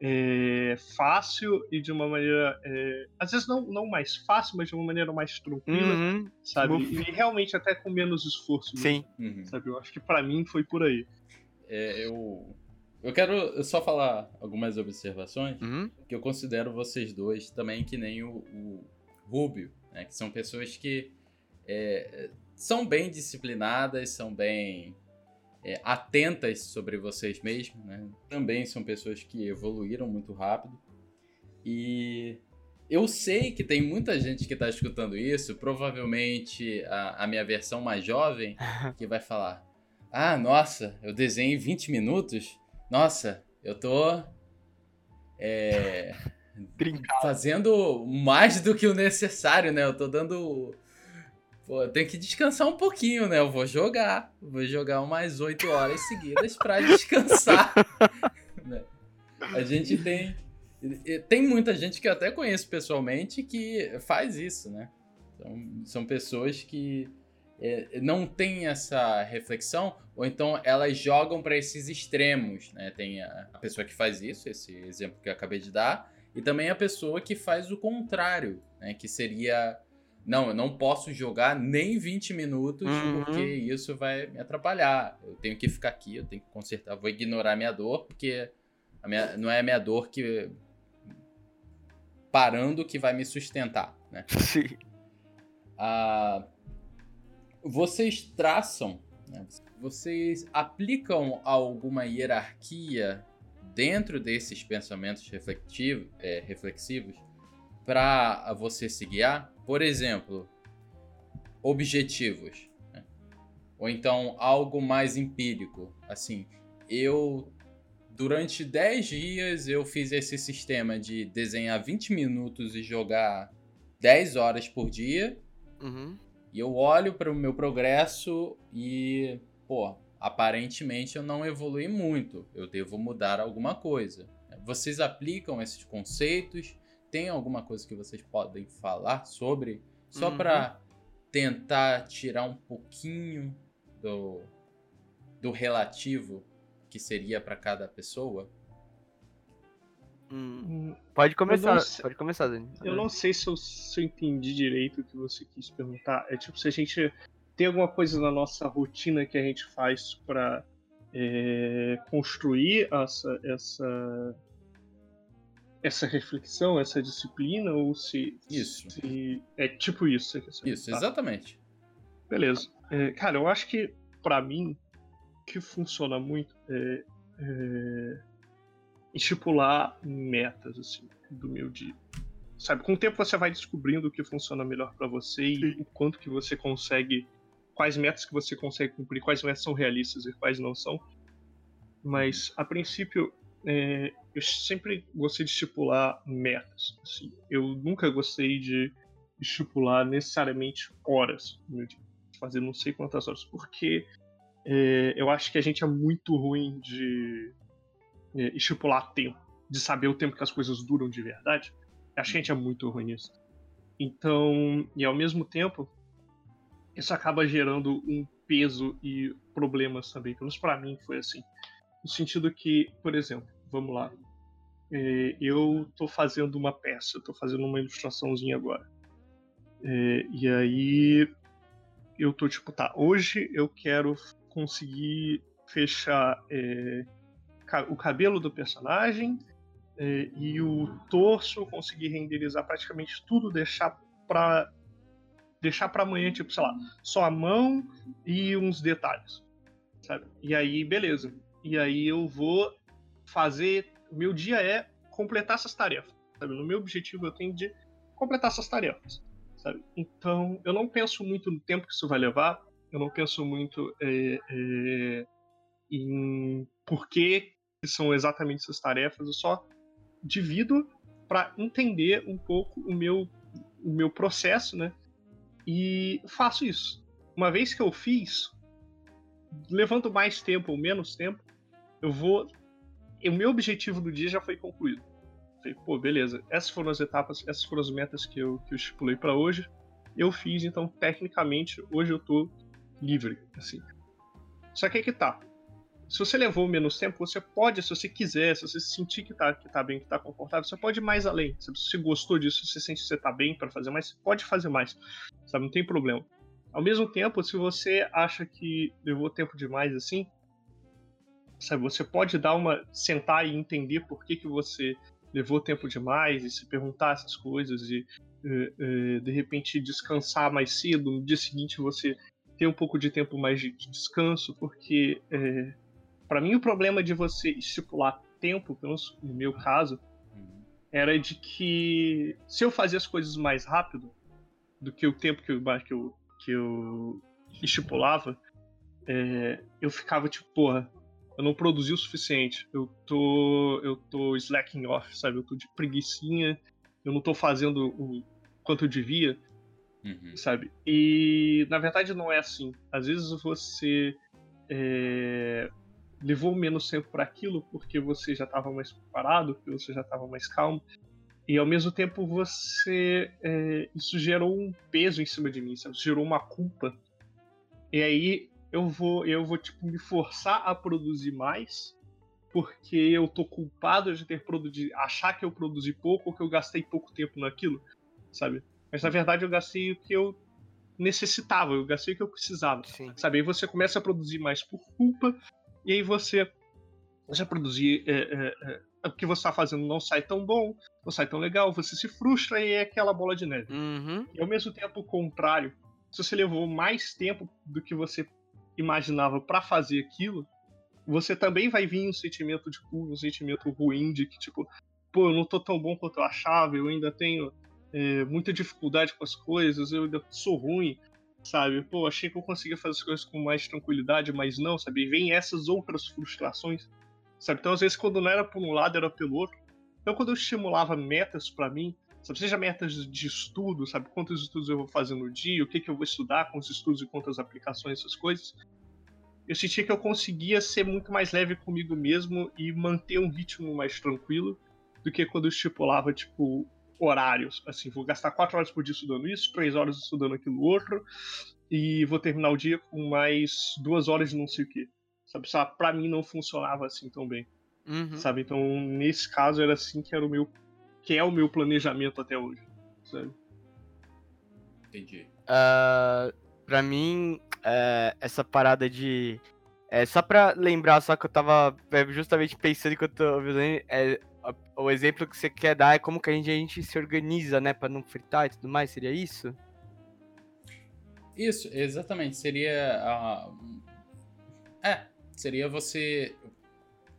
é, fácil e de uma maneira, é, às vezes não, não mais fácil, mas de uma maneira mais tranquila, uhum. sabe? E realmente até com menos esforço. Sim. Uhum. Sabe? Eu acho que para mim foi por aí. É, eu eu quero só falar algumas observações uhum. que eu considero vocês dois também que nem o, o Rubio, né? Que são pessoas que é, são bem disciplinadas, são bem é, atentas sobre vocês mesmos, né? Também são pessoas que evoluíram muito rápido. E eu sei que tem muita gente que está escutando isso, provavelmente a, a, minha versão mais jovem, que vai falar: Ah, nossa, eu desenhei 20 minutos? Nossa, eu tô. É, fazendo mais do que o necessário, né? Eu tô dando Pô, eu tenho que descansar um pouquinho, né? Eu vou jogar. Vou jogar umas 8 horas seguidas para descansar. A gente tem. Tem muita gente que eu até conheço pessoalmente que faz isso, né? Então, são pessoas que é, não têm essa reflexão, ou então elas jogam para esses extremos, né? Tem a, a pessoa que faz isso, esse exemplo que eu acabei de dar, e também a pessoa que faz o contrário, né? Que seria não, eu não posso jogar nem 20 minutos uhum. porque isso vai me atrapalhar. Eu tenho que ficar aqui, eu tenho que consertar, vou ignorar a minha dor porque a minha, não é a minha dor que parando que vai me sustentar, né? Sim. Ah, vocês traçam, né? vocês aplicam alguma hierarquia dentro desses pensamentos reflexivos, é, reflexivos para você se guiar? Por exemplo, objetivos. Né? Ou então algo mais empírico. Assim, eu durante 10 dias eu fiz esse sistema de desenhar 20 minutos e jogar 10 horas por dia. Uhum. E eu olho para o meu progresso e, pô, aparentemente eu não evolui muito. Eu devo mudar alguma coisa. Vocês aplicam esses conceitos? Tem alguma coisa que vocês podem falar sobre? Só uhum. para tentar tirar um pouquinho do, do relativo que seria para cada pessoa? Hum. hum. Pode começar, sei, pode começar, Dani. Eu não sei se eu, se eu entendi direito o que você quis perguntar. É tipo, se a gente tem alguma coisa na nossa rotina que a gente faz para é, construir essa, essa essa reflexão, essa disciplina, ou se. Isso. Se é tipo isso. Isso, tá. exatamente. Beleza. É, cara, eu acho que, para mim, que funciona muito é, é estipular metas, assim, do meu dia. Sabe, com o tempo você vai descobrindo o que funciona melhor para você e o quanto que você consegue, quais metas que você consegue cumprir, quais metas são realistas e quais não são. Mas, a princípio, é, eu sempre gostei de estipular metas. Assim. Eu nunca gostei de estipular necessariamente horas dia, fazer não sei quantas horas, porque é, eu acho que a gente é muito ruim de é, estipular tempo, de saber o tempo que as coisas duram de verdade. Acho que a gente é muito ruim nisso. Então, e ao mesmo tempo, isso acaba gerando um peso e problemas também. Pelo menos para mim foi assim. No sentido que, por exemplo, vamos lá. É, eu estou fazendo uma peça, estou fazendo uma ilustraçãozinha agora. É, e aí eu tô tipo, tá, hoje eu quero conseguir fechar é, o cabelo do personagem é, e o torso, conseguir renderizar praticamente tudo, deixar pra deixar para amanhã, tipo, sei lá, só a mão e uns detalhes, sabe? E aí, beleza. E aí eu vou fazer. O meu dia é completar essas tarefas. Sabe? No meu objetivo eu tenho de completar essas tarefas. sabe? Então, eu não penso muito no tempo que isso vai levar, eu não penso muito é, é, em por que são exatamente essas tarefas, eu só divido para entender um pouco o meu, o meu processo, né? E faço isso. Uma vez que eu fiz, levando mais tempo ou menos tempo, eu vou. O meu objetivo do dia já foi concluído. Falei, pô, beleza, essas foram as etapas, essas foram as metas que eu, que eu estipulei para hoje. Eu fiz, então, tecnicamente, hoje eu tô livre, assim. Só que aí que tá. Se você levou menos tempo, você pode, se você quiser, se você sentir que tá, que tá bem, que tá confortável, você pode ir mais além. Se você gostou disso, se você sente que você tá bem para fazer mais, você pode fazer mais. Sabe? Não tem problema. Ao mesmo tempo, se você acha que levou tempo demais assim, sabe, você pode dar uma sentar e entender por que, que você levou tempo demais e se perguntar essas coisas e eh, eh, de repente descansar mais cedo, no dia seguinte você ter um pouco de tempo mais de, descanso, porque é, para mim o problema de você estipular tempo, pelo menos no meu caso, uhum. era de que se eu fazia as coisas mais rápido do que o tempo que eu, que eu, que eu estipulava, é, eu ficava tipo, porra, eu não produzi o suficiente, eu tô, eu tô slacking off, sabe? Eu tô de preguiçinha, eu não tô fazendo o quanto eu devia, uhum. sabe? E na verdade não é assim. Às vezes você é, levou menos tempo para aquilo porque você já estava mais preparado, porque você já estava mais calmo. E ao mesmo tempo você. É, isso gerou um peso em cima de mim, sabe? Isso gerou uma culpa. E aí eu vou, eu vou tipo, me forçar a produzir mais porque eu tô culpado de ter produzido. achar que eu produzi pouco ou que eu gastei pouco tempo naquilo, sabe? Mas na verdade eu gastei o que eu necessitava, eu gastei o que eu precisava. Sim. Sabe? Aí você começa a produzir mais por culpa, e aí você já produzir. É, é, é, o que você está fazendo não sai tão bom, não sai tão legal, você se frustra e é aquela bola de neve. Uhum. E ao mesmo tempo, o contrário, se você levou mais tempo do que você imaginava para fazer aquilo, você também vai vir um sentimento de culpa, um sentimento ruim de que, tipo, pô, eu não tô tão bom quanto eu achava, eu ainda tenho é, muita dificuldade com as coisas, eu ainda sou ruim, sabe? Pô, achei que eu conseguia fazer as coisas com mais tranquilidade, mas não, sabe? E vem essas outras frustrações, sabe? Então, às vezes, quando não era por um lado, era pelo outro. Então, quando eu estimulava metas para mim, sabe? Seja metas de estudo, sabe? Quantos estudos eu vou fazer no dia, o que, que eu vou estudar, quantos estudos e quantas aplicações, essas coisas. Eu sentia que eu conseguia ser muito mais leve comigo mesmo e manter um ritmo mais tranquilo do que quando eu estipulava, tipo, horários. Assim, vou gastar quatro horas por dia estudando isso, três horas estudando aquilo outro, e vou terminar o dia com mais duas horas de não sei o que. Sabe, sabe? Pra mim não funcionava assim tão bem. Uhum. Sabe? Então, nesse caso, era assim que era o meu. Que é o meu planejamento até hoje. Sabe? Entendi. Uh, pra mim, uh, essa parada de. É, só pra lembrar, só que eu tava é, justamente pensando enquanto eu tô ouvindo, é, o exemplo que você quer dar é como que a gente, a gente se organiza, né, para não fritar e tudo mais, seria isso? Isso, exatamente. Seria. Uh... É, seria você.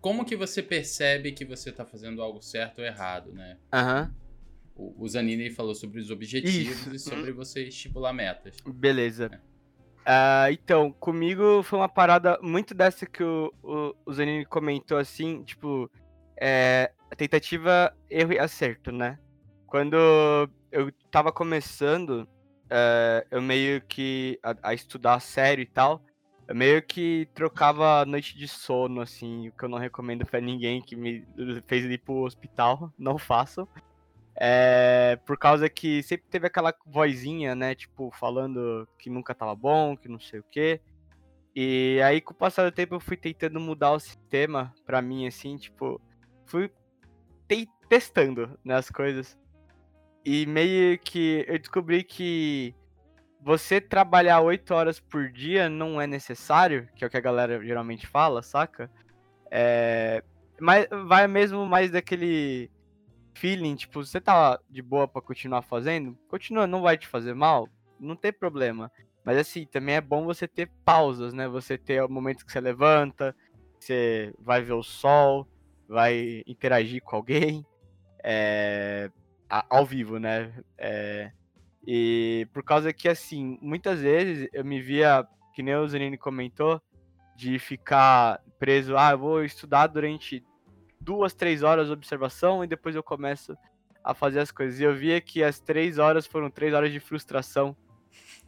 Como que você percebe que você tá fazendo algo certo ou errado, né? Aham. Uhum. O, Zanini falou sobre os objetivos Isso. e sobre você estipular metas. Beleza. É. Uh, então, comigo foi uma parada muito dessa que o, o, o Zanini comentou assim, tipo, é, tentativa, erro e acerto, né? Quando eu tava começando, é, eu meio que a, a, estudar sério e tal, eu meio que trocava noite de sono, assim, o que eu não recomendo para ninguém que me fez ir pro hospital, não façam. É, por causa que sempre teve aquela vozinha, né, tipo, falando que nunca tava bom, que não sei o quê. E aí, com o passar do tempo, eu fui tentando mudar o sistema pra mim, assim, tipo, fui te testando né, as coisas. E meio que eu descobri que você trabalhar 8 horas por dia não é necessário, que é o que a galera geralmente fala, saca? É, mas vai mesmo mais daquele feeling, tipo, você tá de boa para continuar fazendo, continua, não vai te fazer mal, não tem problema. Mas assim, também é bom você ter pausas, né? Você ter momentos que você levanta, você vai ver o sol, vai interagir com alguém é, ao vivo, né? É, E por causa que, assim, muitas vezes eu me via, que nem o Zanini comentou, de ficar preso, ah, eu vou estudar durante duas, três horas de observação e depois eu começo a fazer as coisas. E eu via que as três horas foram três horas de frustração.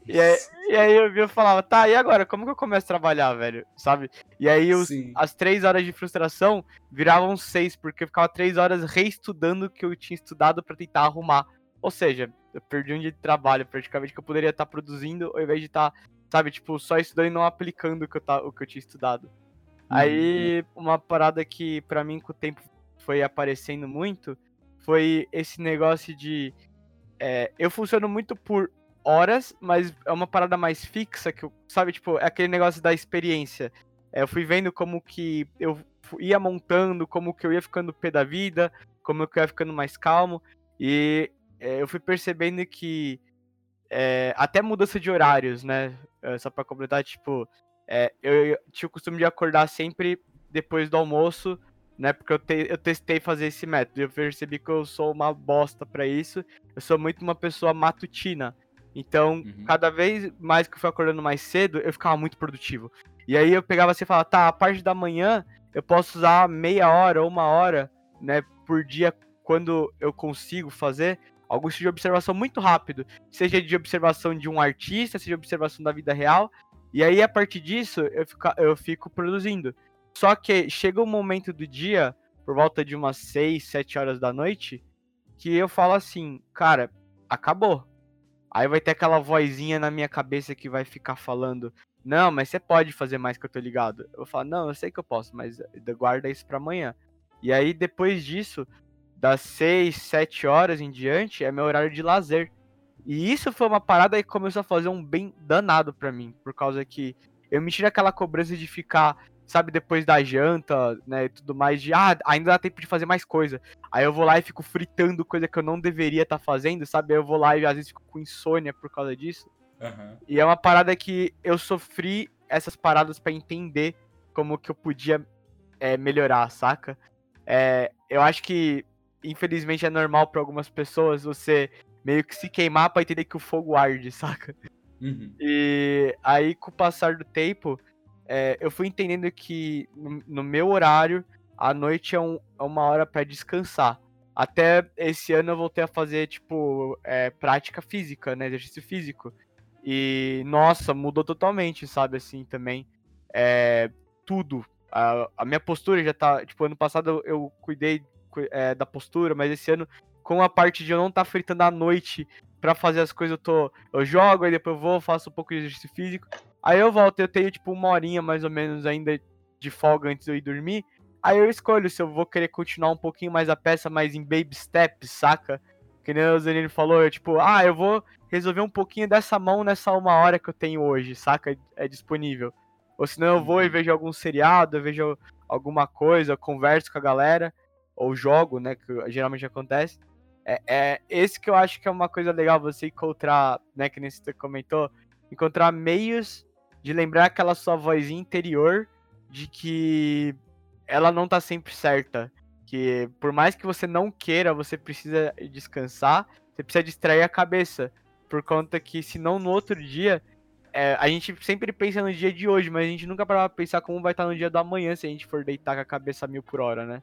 E aí, e aí eu via eu falava, tá, e agora? Como que eu começo a trabalhar, velho? Sabe? E aí os, as três horas de frustração viravam seis, porque eu ficava três horas reestudando o que eu tinha estudado para tentar arrumar. Ou seja, eu perdi um dia de trabalho, praticamente, que eu poderia estar produzindo, ao invés de estar, sabe, tipo, só estudando e não aplicando o que eu, tá, o que eu tinha estudado. Uhum. Aí, uma parada que para mim com o tempo foi aparecendo muito foi esse negócio de. É, eu funciono muito por horas, mas é uma parada mais fixa, que eu, sabe, tipo, é aquele negócio da experiência. É, eu fui vendo como que eu ia montando, como que eu ia ficando pé da vida, como que eu ia ficando mais calmo, e eu fui percebendo que é, até mudança de horários, né, é, só pra completar, tipo, é, eu, tinha o costume de acordar sempre depois do almoço, né? Porque eu, te, eu testei fazer esse método eu percebi que eu sou uma bosta para isso. Eu sou muito uma pessoa matutina. Então, uhum. cada vez mais que eu fui acordando mais cedo, eu ficava muito produtivo. E aí eu pegava assim e falava, tá, a parte da manhã eu posso usar meia hora ou uma hora, né, por dia quando eu consigo fazer tipo de observação muito rápido, seja de observação de um artista, seja de observação da vida real. E aí, a partir disso, eu fico, eu fico produzindo. Só que chega um momento do dia, por volta de umas 6, 7 horas da noite, que eu falo assim, cara, acabou. Aí vai ter aquela vozinha na minha cabeça que vai ficar falando: Não, mas você pode fazer mais que eu tô ligado. Eu falo: Não, eu sei que eu posso, mas guarda isso pra amanhã. E aí depois disso, das 6, 7 horas em diante, é meu horário de lazer. E isso foi uma parada que começou a fazer um bem danado para mim, por causa que eu me tiro aquela cobrança de ficar sabe, depois da janta, né, e tudo mais, de, ah, ainda dá tempo de fazer mais coisa. Aí eu vou lá e fico fritando coisa que eu não deveria estar tá fazendo, sabe? Aí eu vou lá e às vezes fico com insônia por causa disso. Uhum. E é uma parada que eu sofri essas paradas para entender como que eu podia é, melhorar, saca? É, eu acho que, infelizmente, é normal para algumas pessoas você meio que se queimar pra entender que o fogo arde, saca? Uhum. E aí, com o passar do tempo, é, eu fui entendendo que no, no, meu horário, a noite é, um, é uma hora para descansar. Até esse ano eu voltei a fazer, tipo, é, prática física, né? Exercício físico. E, nossa, mudou totalmente, sabe, assim, também. É, tudo. A, a minha postura já tá. Tipo, ano passado eu, eu cuidei é, da postura, mas esse ano, com a parte de eu não estar tá fritando à noite para fazer as coisas, eu tô. Eu jogo, aí depois eu vou, faço um pouco de exercício físico. Aí eu volto, eu tenho tipo uma horinha mais ou menos ainda de folga antes de eu ir dormir. Aí eu escolho se eu vou querer continuar um pouquinho mais a peça, mais em baby steps, saca? Que nem o Zanini falou, eu tipo, ah, eu vou resolver um pouquinho dessa mão nessa uma hora que eu tenho hoje, saca? É disponível. Ou senão eu vou e uhum. vejo algum seriado, eu vejo alguma coisa, converso com a galera, ou jogo, né? Que geralmente acontece. É, é esse que eu acho que é uma coisa legal você encontrar, né? Que nem você comentou, encontrar meios de lembrar aquela sua vozinha interior de que ela não tá sempre certa. Que por mais que você não queira, você precisa descansar, você precisa distrair a cabeça. Por conta que, senão no outro dia, é, a gente sempre pensa no dia de hoje, mas a gente nunca para pensar como vai estar no dia do amanhã se a gente for deitar com a cabeça a mil por hora, né?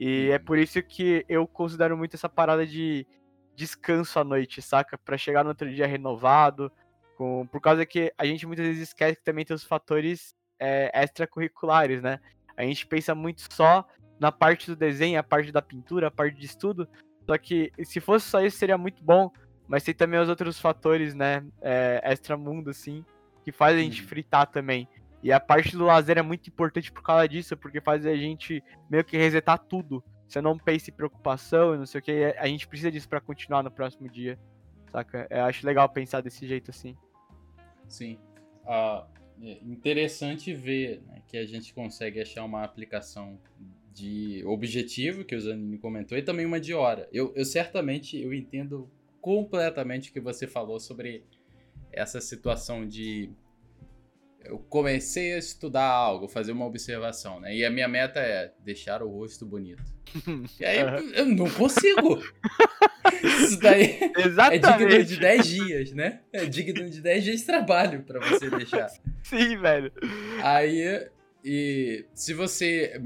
E é por isso que eu considero muito essa parada de descanso à noite, saca? Para chegar no outro dia renovado, com, por causa que a gente muitas vezes esquece que também tem os fatores é, extracurriculares, né? A gente pensa muito só na parte do desenho, a parte da pintura, a parte de estudo. Só que se fosse só isso seria muito bom, mas tem também os outros fatores, né? É, extramundo, assim, que faz a gente fritar também. E a parte do lazer é muito importante por causa disso, porque faz a gente meio que resetar tudo. Você não pensa em preocupação e não sei o que, a gente precisa disso para continuar no próximo dia. Saca? Eu acho legal pensar desse jeito assim. Sim. É interessante ver né, que a gente consegue achar uma aplicação de objetivo, que o Zanini comentou, e também uma de hora. Eu, eu certamente eu entendo completamente o que você falou sobre essa situação de eu comecei a estudar algo, fazer uma observação, né? E a minha meta é deixar o rosto bonito. E aí eu, eu não consigo. Isso daí Exatamente. é digno de 10 dias, né? É digno de 10 dias de trabalho pra você deixar. Sim, velho. Aí, e se você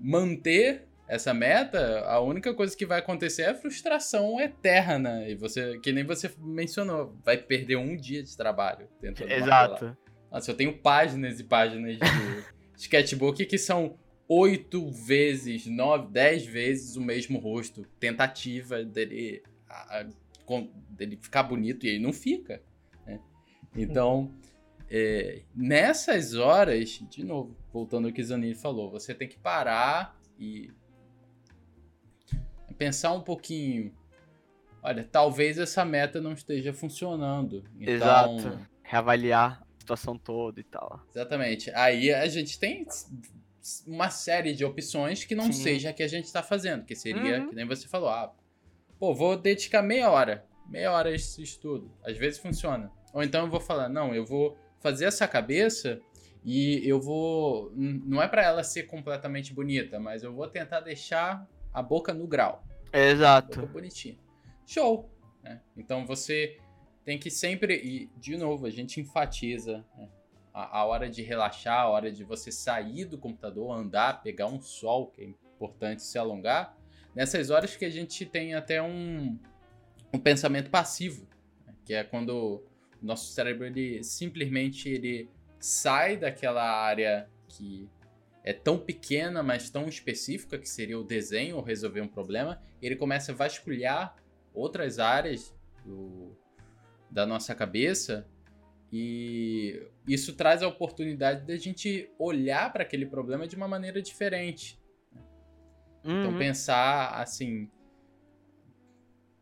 manter essa meta, a única coisa que vai acontecer é frustração eterna. E você, que nem você mencionou, vai perder um dia de trabalho dentro do Exato. Nossa, eu tenho páginas e páginas de sketchbook que são oito vezes, nove, dez vezes o mesmo rosto. Tentativa dele, a, a, dele ficar bonito e ele não fica. né? Então, é, nessas horas, de novo, voltando ao que Zanini falou, você tem que parar e pensar um pouquinho. Olha, talvez essa meta não esteja funcionando. Então, Exato. Reavaliar situação toda e tal. Exatamente. Aí a gente tem uma série de opções que não Sim. seja a que a gente está fazendo, que seria, Uhum. que nem você falou, ah, pô, vou dedicar meia hora, meia hora a esse estudo. Às vezes funciona. Ou então eu vou falar, não, eu vou fazer essa cabeça e eu vou, não é para ela ser completamente bonita, mas eu vou tentar deixar a boca no grau. Boca Exato. bonitinha. Show! né? Então você tem que sempre. E, de novo, a gente enfatiza né? a, a hora de relaxar, a hora de você sair do computador, andar, pegar um sol, que é importante se alongar. Nessas horas que a gente tem até um, um pensamento passivo, né? que é quando o nosso cérebro ele simplesmente ele sai daquela área que é tão pequena, mas tão específica, que seria o desenho ou resolver um problema, ele começa a vasculhar outras áreas do- da nossa cabeça e isso traz a oportunidade da gente olhar para aquele problema de uma maneira diferente. Então Uhum. pensar assim,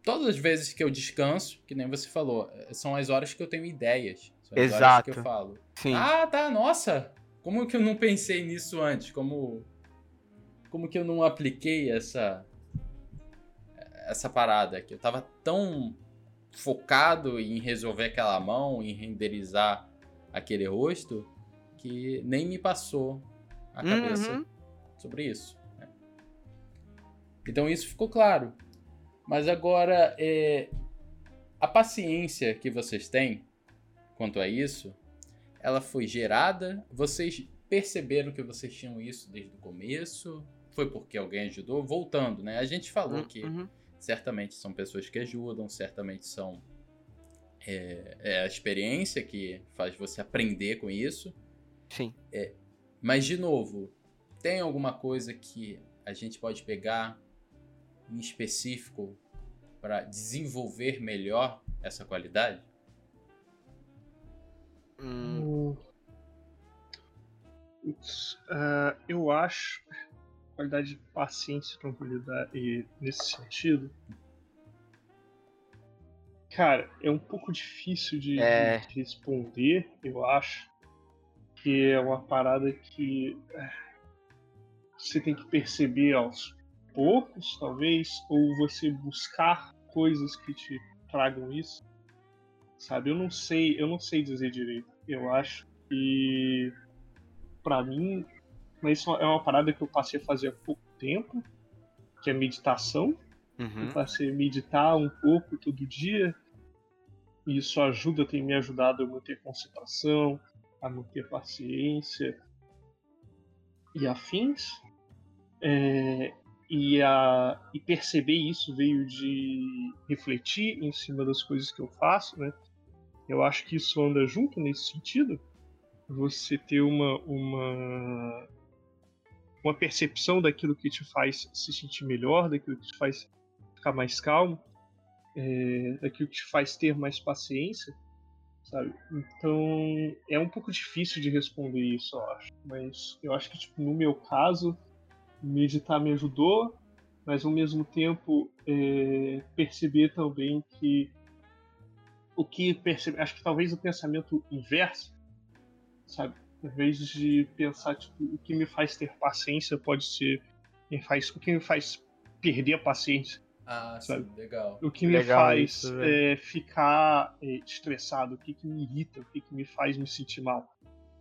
todas as vezes que eu descanso, que nem você falou, eh, são as horas que eu tenho ideias, são as horas Exato. que eu falo. Sim. Ah, tá, nossa. Como que eu não pensei nisso antes? Como como que eu não apliquei essa essa parada aqui? Eu tava tão focado em resolver aquela mão, em renderizar aquele rosto, que nem me passou a cabeça Uhum. sobre isso. né? Então isso ficou claro. Mas agora, é, a paciência que vocês têm quanto a isso, ela foi gerada? Vocês perceberam que vocês tinham isso desde o começo? Foi porque alguém ajudou? Voltando, né? A gente falou que Uhum. Certamente são pessoas que ajudam, certamente são é, é a experiência que faz você aprender com isso. Sim. Mas, de novo, tem alguma coisa que a gente pode pegar em específico para desenvolver melhor essa qualidade? Hum, ah, eu acho qualidade de paciência e tranquilidade e nesse sentido. Cara, é um pouco difícil de, É. de responder, eu acho. Que é uma parada que eh, você tem que perceber aos poucos, talvez, ou você buscar coisas que te tragam isso. Sabe, eu não sei, eu não sei dizer direito. Eu acho que pra mim, mas isso é uma parada que eu passei a fazer há pouco tempo, que é meditação. uhum. Eu passei a meditar um pouco todo dia. E isso ajuda, tem me ajudado a manter concentração, a manter paciência e afins. É, e, a, e perceber isso veio de refletir em cima das coisas que eu faço, né? Eu acho que isso anda junto nesse sentido. Você ter uma, uma, uma percepção daquilo que te faz se sentir melhor, daquilo que te faz ficar mais calmo, é, daquilo que te faz ter mais paciência, sabe? Então é um pouco difícil de responder isso, eu acho. Mas eu acho que tipo, no meu caso, meditar me ajudou, mas ao mesmo tempo é, perceber também que o que percebe, acho que talvez o pensamento inverso, sabe? Em vez de pensar tipo, o que me faz ter paciência pode ser me faz, o que me faz perder a paciência Ah, Sabe? sim, legal. o que me Legal faz isso, é, ficar é, estressado, o que, que me irrita, o que, que me faz me sentir mal.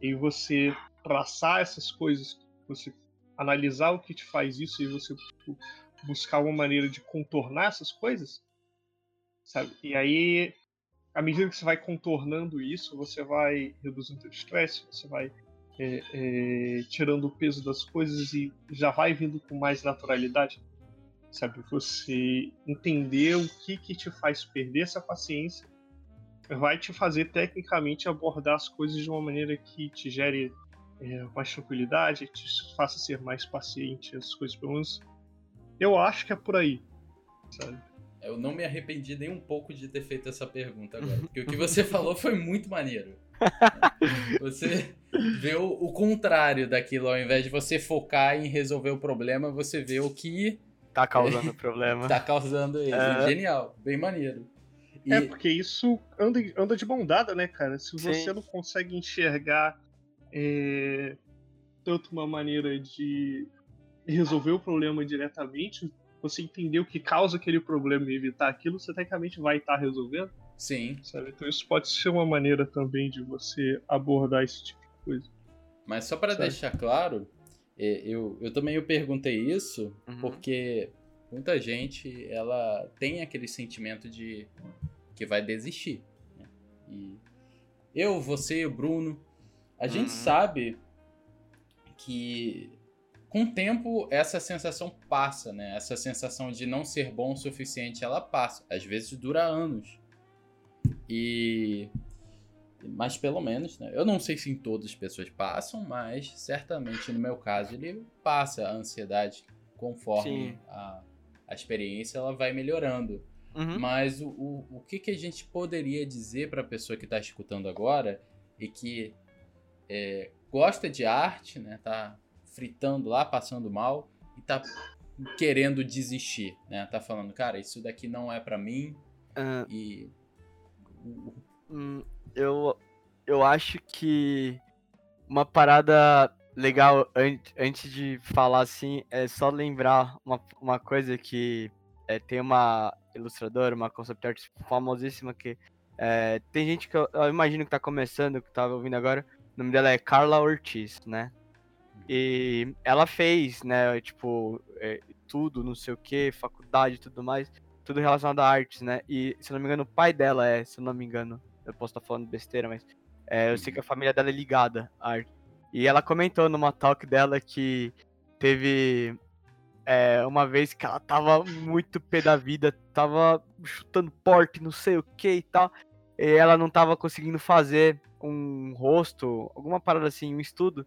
E você traçar essas coisas, você analisar o que te faz isso e você tipo, buscar uma maneira de contornar essas coisas, sabe? E aí, à medida que você vai contornando isso, você vai reduzindo o estresse, você vai é, é, tirando o peso das coisas e já vai vindo com mais naturalidade, sabe? Você entender o que que te faz perder essa paciência vai te fazer tecnicamente abordar as coisas de uma maneira que te gere é, mais tranquilidade, te faça ser mais paciente, as coisas pelo menos. Eu acho que é por aí, sabe? Eu não me arrependi nem um pouco de ter feito essa pergunta agora, porque o que você falou foi muito maneiro. Você vê o, o, contrário daquilo, ao invés de você focar em resolver o problema, você vê o que tá causando o problema. tá causando ele. É. Genial, bem maneiro. E... É, porque isso anda, anda de mão dada, né, cara? Se Sim. você não consegue enxergar é, tanto uma maneira de resolver o problema diretamente, você entender o que causa aquele problema e evitar aquilo, você tecnicamente vai estar resolvendo. Sim. Sabe? Então isso pode ser uma maneira também de você abordar esse tipo de coisa. Mas só para deixar claro, é, eu, eu também eu perguntei isso uhum. porque muita gente ela tem aquele sentimento de que vai desistir. Né? E eu, você, o Bruno, a uhum. gente sabe que com o tempo essa sensação passa, né? Essa sensação de não ser bom o suficiente, ela passa. Às vezes dura anos. E mas pelo menos, né? Eu não sei se em todas as pessoas passam, mas certamente no meu caso ele passa a ansiedade conforme a, a experiência ela vai melhorando. Uhum. Mas o, o, o que, que a gente poderia dizer para a pessoa que está escutando agora e que é, gosta de arte, né? Tá fritando lá, passando mal e tá querendo desistir, né? Tá falando, cara, isso daqui não é para mim uh, e hum, eu eu acho que uma parada legal an antes de falar assim é só lembrar uma, uma coisa que é, tem uma ilustradora, uma concept art famosíssima que é, tem gente que eu, eu, imagino que tá começando, que tá ouvindo agora, o nome dela é Carla Ortiz, né? E ela fez, né, tipo, é, tudo, não sei o que, faculdade e tudo mais, tudo relacionado a artes, né? E, se não me engano, o pai dela é, se não me engano, eu posso estar falando besteira, mas é, eu sei que a família dela é ligada à arte. E ela comentou numa talk dela que teve é, uma vez que ela tava muito pé da vida, tava chutando porte, não sei o que e tal, e ela não tava conseguindo fazer um rosto, alguma parada assim, um estudo.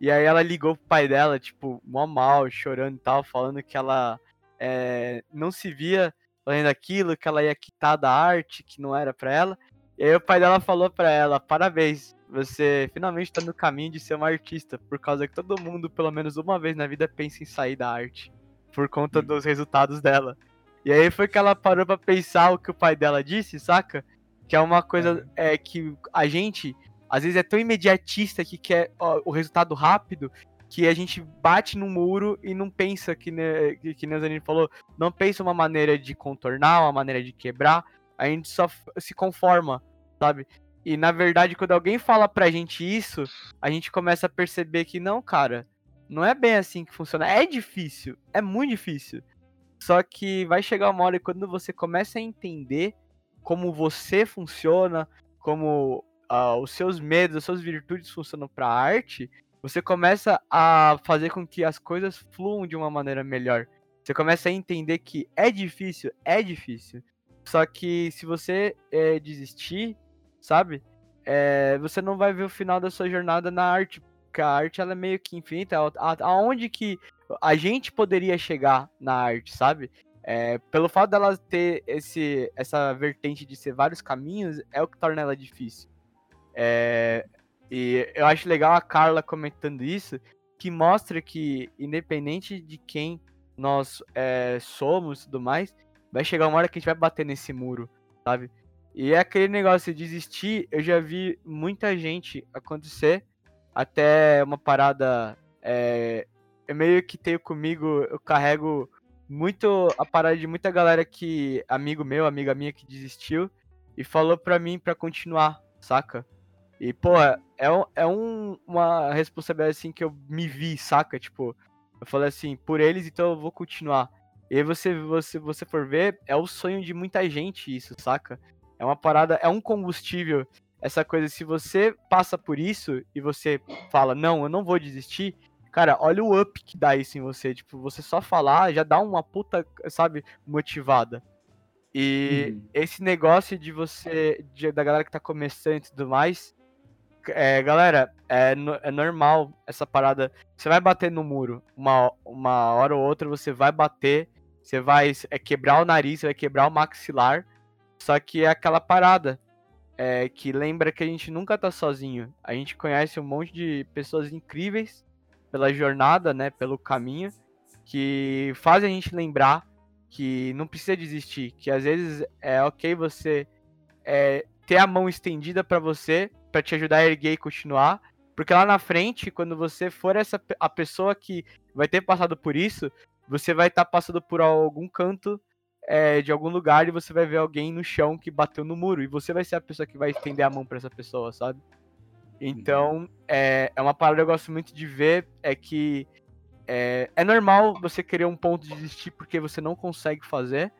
E aí ela ligou pro pai dela, tipo, mó mal, chorando e tal, falando que ela é, não se via fazendo aquilo, que ela ia quitar da arte, que não era pra ela. E aí o pai dela falou pra ela, parabéns, você finalmente tá no caminho de ser uma artista, por causa que todo mundo, pelo menos uma vez na vida, pensa em sair da arte, por conta dos resultados dela. E aí foi que ela parou pra pensar o que o pai dela disse, saca? Que é uma coisa é, que a gente, às vezes, é tão imediatista que quer ó, o resultado rápido que a gente bate no muro e não pensa, que, né, que, que nem falou, não pensa uma maneira de contornar, uma maneira de quebrar, a gente só se conforma, sabe? E na verdade, quando alguém fala pra gente isso, a gente começa a perceber que não, cara, não é bem assim que funciona. É difícil, é muito difícil. Só que vai chegar uma hora e quando você começa a entender como você funciona, como uh, os seus medos, as suas virtudes funcionam para arte, você começa a fazer com que as coisas fluam de uma maneira melhor. Você começa a entender que é difícil, é difícil. Só que se você é, desistir, sabe? É, você não vai ver o final da sua jornada na arte. Porque a arte ela é meio que infinita. Aonde que a gente poderia chegar na arte, sabe? É, pelo fato dela ter esse, essa vertente de ser vários caminhos, é o que torna ela difícil. É, e eu acho legal a Carla comentando isso, que mostra que, independente de quem nós é, somos e tudo mais, vai chegar uma hora que a gente vai bater nesse muro, sabe? E é aquele negócio de desistir, eu já vi muita gente acontecer, até uma parada. É, eu meio que tenho comigo, eu carrego muito a parada de muita galera que, amigo meu, amiga minha que desistiu, e falou pra mim pra continuar, saca? E, pô, é, é um, uma responsabilidade assim que eu me vi, saca? Tipo, eu falei assim, por eles, então eu vou continuar. E aí você, você, você for ver, é o sonho de muita gente isso, saca? É uma parada, é um combustível. Essa coisa, se você passa por isso e você fala, não, eu não vou desistir, cara, olha o up que dá isso em você. Tipo, você só falar já dá uma puta, sabe, motivada. E Uhum. esse negócio de você, de- da galera que tá começando e tudo mais, é, galera, é, é normal essa parada. Você vai bater no muro, uma, uma hora ou outra você vai bater, você vai é, quebrar o nariz, você vai quebrar o maxilar. Só que é aquela parada é, que lembra que a gente nunca tá sozinho. A gente conhece um monte de pessoas incríveis pela jornada, né, pelo caminho, que fazem a gente lembrar que não precisa desistir, que às vezes é ok você é, ter a mão estendida pra você, pra te ajudar a erguer e continuar, porque lá na frente, quando você for essa a pessoa que vai ter passado por isso, você vai estar passando por algum canto é, de algum lugar e você vai ver alguém no chão que bateu no muro e você vai ser a pessoa que vai estender a mão pra essa pessoa, sabe? Então, é, é uma parada que eu gosto muito de ver, é que é, é normal você querer um ponto de desistir porque você não consegue fazer,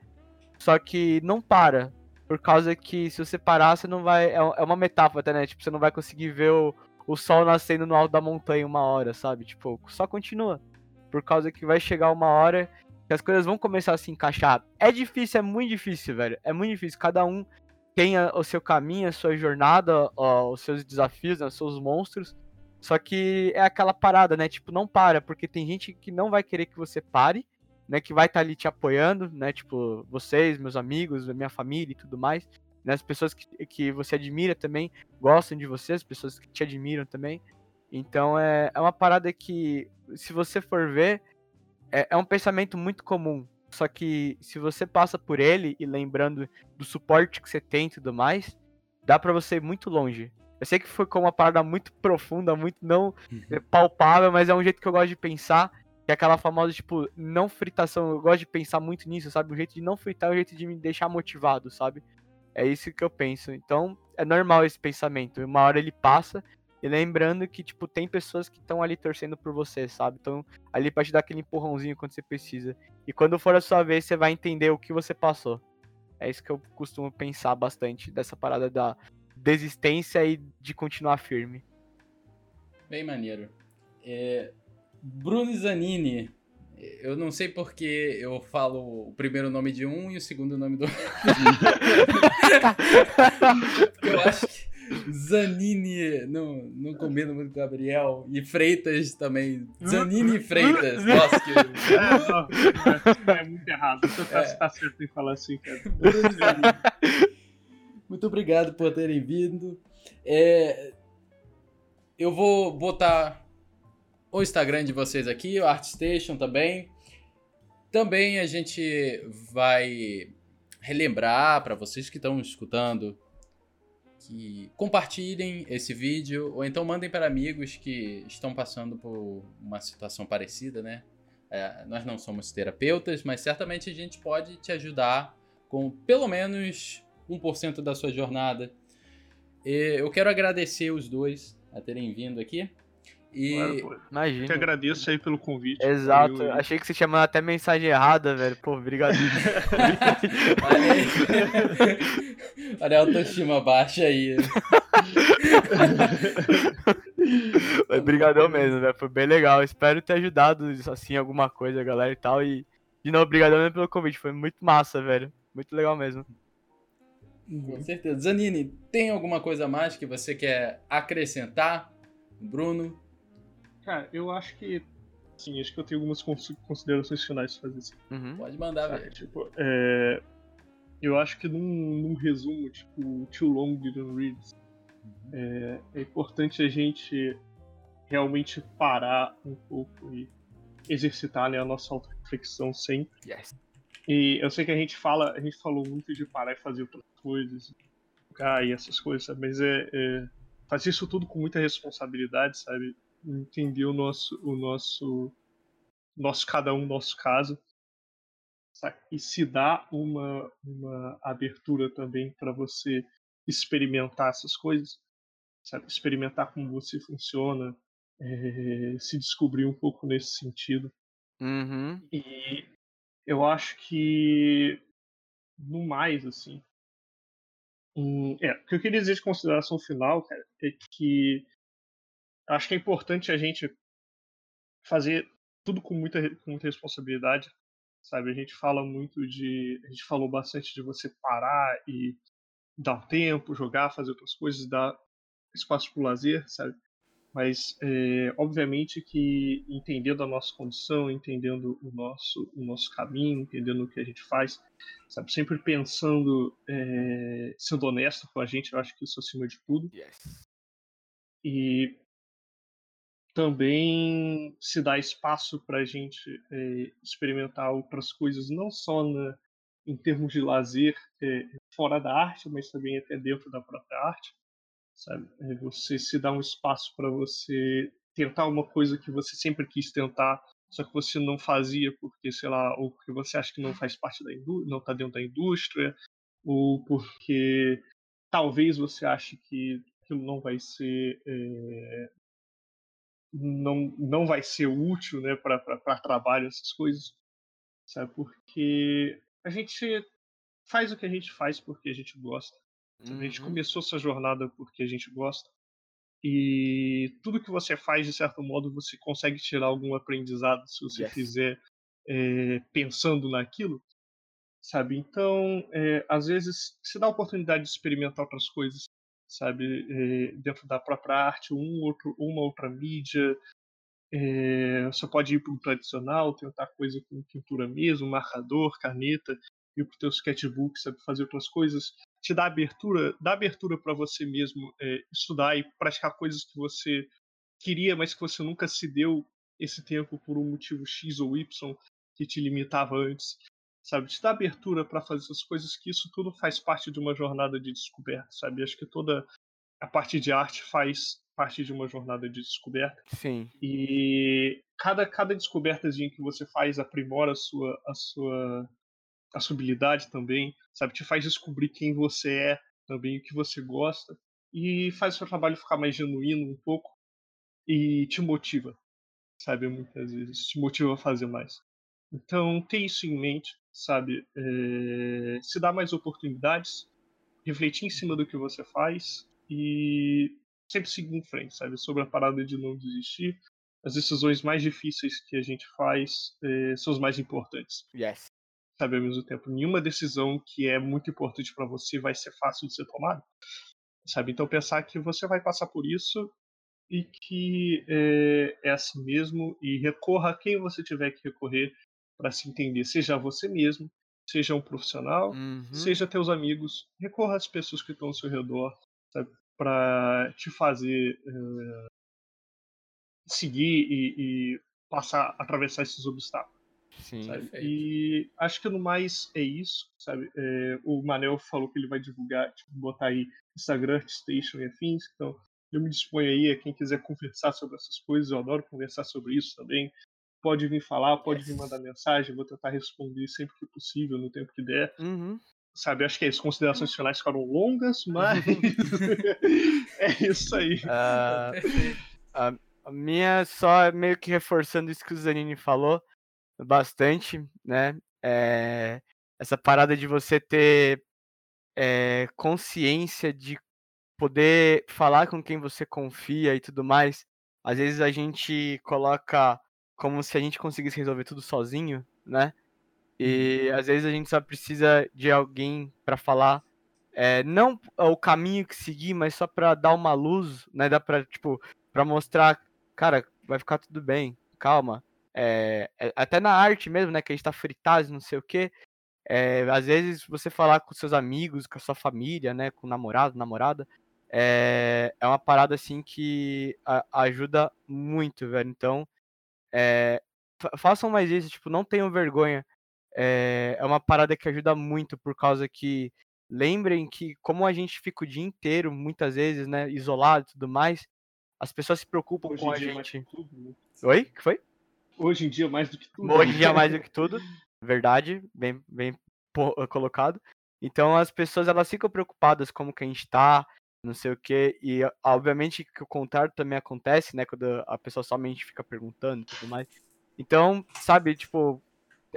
só que não para. Por causa que se você parar, você não vai. É é uma metáfora até, né? Tipo, você não vai conseguir ver o, o sol nascendo no alto da montanha uma hora, sabe? Tipo, só continua. Por causa que vai chegar uma hora que as coisas vão começar a se encaixar. É difícil, é muito difícil, velho. É muito difícil. Cada um tem o seu caminho, a sua jornada, ó, os seus desafios, né, os seus monstros. Só que é aquela parada, né? Tipo, não para, porque tem gente que não vai querer que você pare, né? Que vai estar ali te apoiando, né? Tipo, vocês, meus amigos, minha família e tudo mais. Né? As pessoas que, que você admira também gostam de você, as pessoas que te admiram também. Então é, é uma parada que, se você for ver, é, é um pensamento muito comum. Só que se você passa por ele e lembrando do suporte que você tem e tudo mais, dá pra você ir muito longe. Eu sei que foi com uma parada muito profunda, muito não é palpável, mas é um jeito que eu gosto de pensar. Que é aquela famosa, tipo, não fritação. Eu gosto de pensar muito nisso, sabe? O jeito de não fritar é o jeito de me deixar motivado, sabe? É isso que eu penso. Então, é normal esse pensamento. Uma hora ele passa. E lembrando que, tipo, tem pessoas que estão ali torcendo por você, sabe? Então, ali pra te dar aquele empurrãozinho quando você precisa. E quando for a sua vez, você vai entender o que você passou. É isso que eu costumo pensar bastante dessa parada da desistência e de continuar firme. Bem maneiro. É, Bruno Zanini. Eu não sei porque eu falo o primeiro nome de um e o segundo nome do outro. eu acho que Zanini não, não combina muito com Gabriel. E Freitas também. Zanini e Freitas. Nossa, que. É, é, é muito errado. Você tá, É. tá certo em falar assim, cara. Bruno Zanini. Muito obrigado por terem vindo. É, eu vou botar o Instagram de vocês aqui, o ArtStation também. Também a gente vai relembrar para vocês que estão escutando que compartilhem esse vídeo ou então mandem para amigos que estão passando por uma situação parecida, né? É, nós não somos terapeutas, mas certamente a gente pode te ajudar com pelo menos 1% da sua jornada. E eu quero agradecer os dois a terem vindo aqui. E Claro, Imagina. te agradeço aí pelo convite. Exato. Eu- Achei que você tinha mandado até mensagem errada, velho. Pô, obrigado. olha aí. olha a autoestima baixa aí. Obrigadão mesmo, velho. Foi bem legal. Espero ter ajudado, assim, alguma coisa, galera e tal. E, de novo, obrigadão mesmo pelo convite. Foi muito massa, velho. Muito legal mesmo. Com certeza. Zanini, tem alguma coisa a mais que você quer acrescentar? Bruno? Cara, eu acho que. Sim, acho que eu tenho algumas cons- considerações finais pra fazer assim. Uhum. Pode mandar, velho. tipo, é, eu acho que num, num resumo, tipo, too long didn't read, é, é importante a gente realmente parar um pouco e exercitar né, a nossa auto-reflexão sempre. Yes. E eu sei que a gente fala, a gente falou muito de parar e fazer outras coisas, jogar e essas coisas, sabe? mas é, é fazer isso tudo com muita responsabilidade, sabe? Entender o nosso, o nosso, nosso cada um, nosso caso, e se dar uma, uma abertura também para você experimentar essas coisas, sabe, experimentar como você funciona, é, se descobrir um pouco nesse sentido. Uhum. E eu acho que, no mais, assim, um, é, o que eu queria dizer de consideração final, cara, é que acho que é importante a gente fazer tudo com muita, com muita responsabilidade, sabe? A gente fala muito de, a gente falou bastante de você parar e dar um tempo, jogar, fazer outras coisas, dar espaço para o lazer, sabe? Mas, é, obviamente, que entendendo a nossa condição, entendendo o nosso, o nosso caminho, entendendo o que a gente faz, sabe? Sempre pensando, é, sendo honesto com a gente, eu acho que isso acima de tudo. Yes. E também se dá espaço para a gente é, experimentar outras coisas, não só na, em termos de lazer é, fora da arte, mas também até dentro da própria arte sabe? É você se dá um espaço para você tentar uma coisa que você sempre quis tentar, só que você não fazia porque, sei lá, ou porque você acha que não faz parte da indústria, não está dentro da indústria, ou porque talvez você ache que aquilo não vai ser é, não, não vai ser útil né, para trabalho, essas coisas. Sabe? Porque a gente faz o que a gente faz porque a gente gosta. Uhum. A gente uhum. começou essa jornada porque a gente gosta. E tudo que você faz, de certo modo, você consegue tirar algum aprendizado se você yes. fizer é, pensando naquilo, sabe? Então, é, às vezes, se dá a oportunidade de experimentar outras coisas, sabe? É, dentro da própria arte, um outro, uma outra mídia. você pode ir para o tradicional, tentar coisa com pintura mesmo, marcador, caneta, ir para o teu sketchbook, sabe? Fazer outras coisas te dá abertura, dá abertura para você mesmo é, estudar e praticar coisas que você queria, mas que você nunca se deu esse tempo por um motivo X ou Y que te limitava antes. Sabe, te dá abertura para fazer essas coisas, que isso tudo faz parte de uma jornada de descoberta, sabe? Acho que toda a parte de arte faz parte de uma jornada de descoberta. Sim. E cada, cada descobertazinha que você faz aprimora a sua, a sua a sua habilidade também, sabe? Te faz descobrir quem você é também, o que você gosta, e faz o seu trabalho ficar mais genuíno um pouco e te motiva, sabe? Muitas vezes te motiva a fazer mais. Então, tem isso em mente, sabe? É... se dá mais oportunidades, refletir em cima do que você faz e sempre seguir em frente, sabe? Sobre a parada de não desistir. As decisões mais difíceis que a gente faz é... são as mais importantes. Yes sabe, ao mesmo tempo. Nenhuma decisão que é muito importante para você vai ser fácil de ser tomada, sabe? Então pensar que você vai passar por isso e que é, é assim mesmo e recorra a quem você tiver que recorrer para se entender, seja você mesmo, seja um profissional, uhum. seja teus amigos, recorra às pessoas que estão ao seu redor, para te fazer é, seguir e, e passar, atravessar esses obstáculos. Sim, e acho que no mais é isso, sabe? É, o Manel falou que ele vai divulgar, tipo, botar aí Instagram, Station e afins, então eu me disponho aí a quem quiser conversar sobre essas coisas, eu adoro conversar sobre isso também. Pode vir falar, pode yes. vir mandar mensagem, vou tentar responder sempre que possível, no tempo que der. Uhum. Sabe, acho que as considerações finais ficaram longas, mas é isso aí. Uh, a, a minha só meio que reforçando isso que o Zanini falou bastante, né? É, essa parada de você ter é, consciência de poder falar com quem você confia e tudo mais. Às vezes a gente coloca como se a gente conseguisse resolver tudo sozinho, né? E uhum. às vezes a gente só precisa de alguém para falar, é, não o caminho que seguir, mas só para dar uma luz, né? Dá para tipo, para mostrar, cara, vai ficar tudo bem, calma. É, até na arte mesmo, né? Que a gente tá fritado, não sei o quê. É, às vezes você falar com seus amigos, com a sua família, né? Com o namorado, namorada. É, é uma parada assim que a, ajuda muito, velho. Então, é, façam mais isso, tipo, não tenham vergonha. É, é uma parada que ajuda muito por causa que lembrem que como a gente fica o dia inteiro, muitas vezes, né, isolado e tudo mais, as pessoas se preocupam Hoje com a gente. Tudo, né? Oi? que foi? Hoje em dia, mais do que tudo. Hoje em dia, mais do que tudo. Verdade, bem, bem colocado. Então, as pessoas, elas ficam preocupadas como que a gente tá, não sei o que. E obviamente que o contrário também acontece, né? Quando a pessoa somente fica perguntando e tudo mais. Então, sabe, tipo,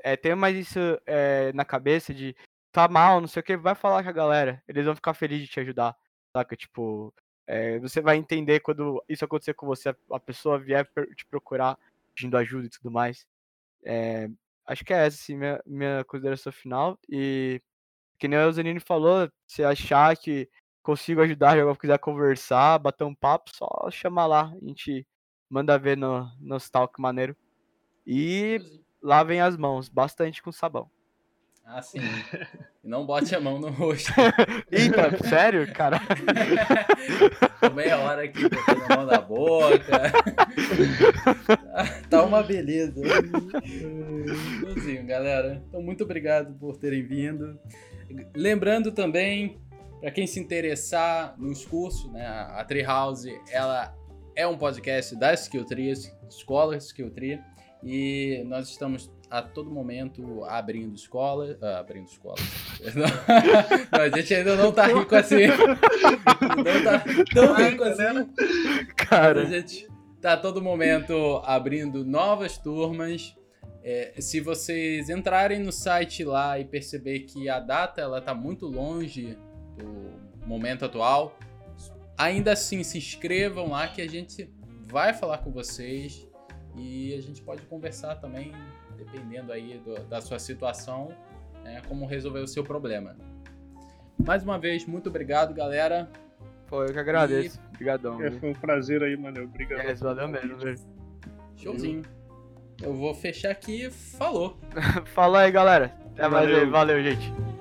é, tem mais isso é, na cabeça de tá mal, não sei o que, vai falar com a galera. Eles vão ficar felizes de te ajudar, saca? Tipo, é, você vai entender quando isso acontecer com você, a pessoa vier te procurar pedindo ajuda e tudo mais. É, acho que é essa, assim, minha, minha consideração final. E que nem o Zanini falou, se achar que consigo ajudar, já quiser conversar, bater um papo, só chamar lá. A gente manda ver no, no talk maneiro. E lavem as mãos bastante com sabão. Ah, sim. Não bote a mão no rosto. Eita, sério, cara? Tô meia hora aqui botando a mão na boca. tá uma beleza. Igualzinho, galera. Então, muito obrigado por terem vindo. Lembrando também, para quem se interessar nos cursos, né, a Treehouse, ela é um podcast da Skill Tree, Escola Skill Tree, e nós estamos a todo momento abrindo escola. Ah, abrindo escola. não, a gente ainda não tá rico assim. Não tá tão rico assim. Cara. A gente tá a todo momento abrindo novas turmas. É, se vocês entrarem no site lá e perceber que a data ela tá muito longe do momento atual, ainda assim se inscrevam lá que a gente vai falar com vocês e a gente pode conversar também dependendo aí do, da sua situação, né, como resolver o seu problema. Mais uma vez, muito obrigado, galera. Pô, eu que agradeço. E... Obrigadão. É, foi um prazer aí, mano. Obrigado. É, valeu mesmo, velho. Showzinho. Eu vou fechar aqui. Falou. Falou aí, galera. Até valeu. mais aí. Valeu, gente.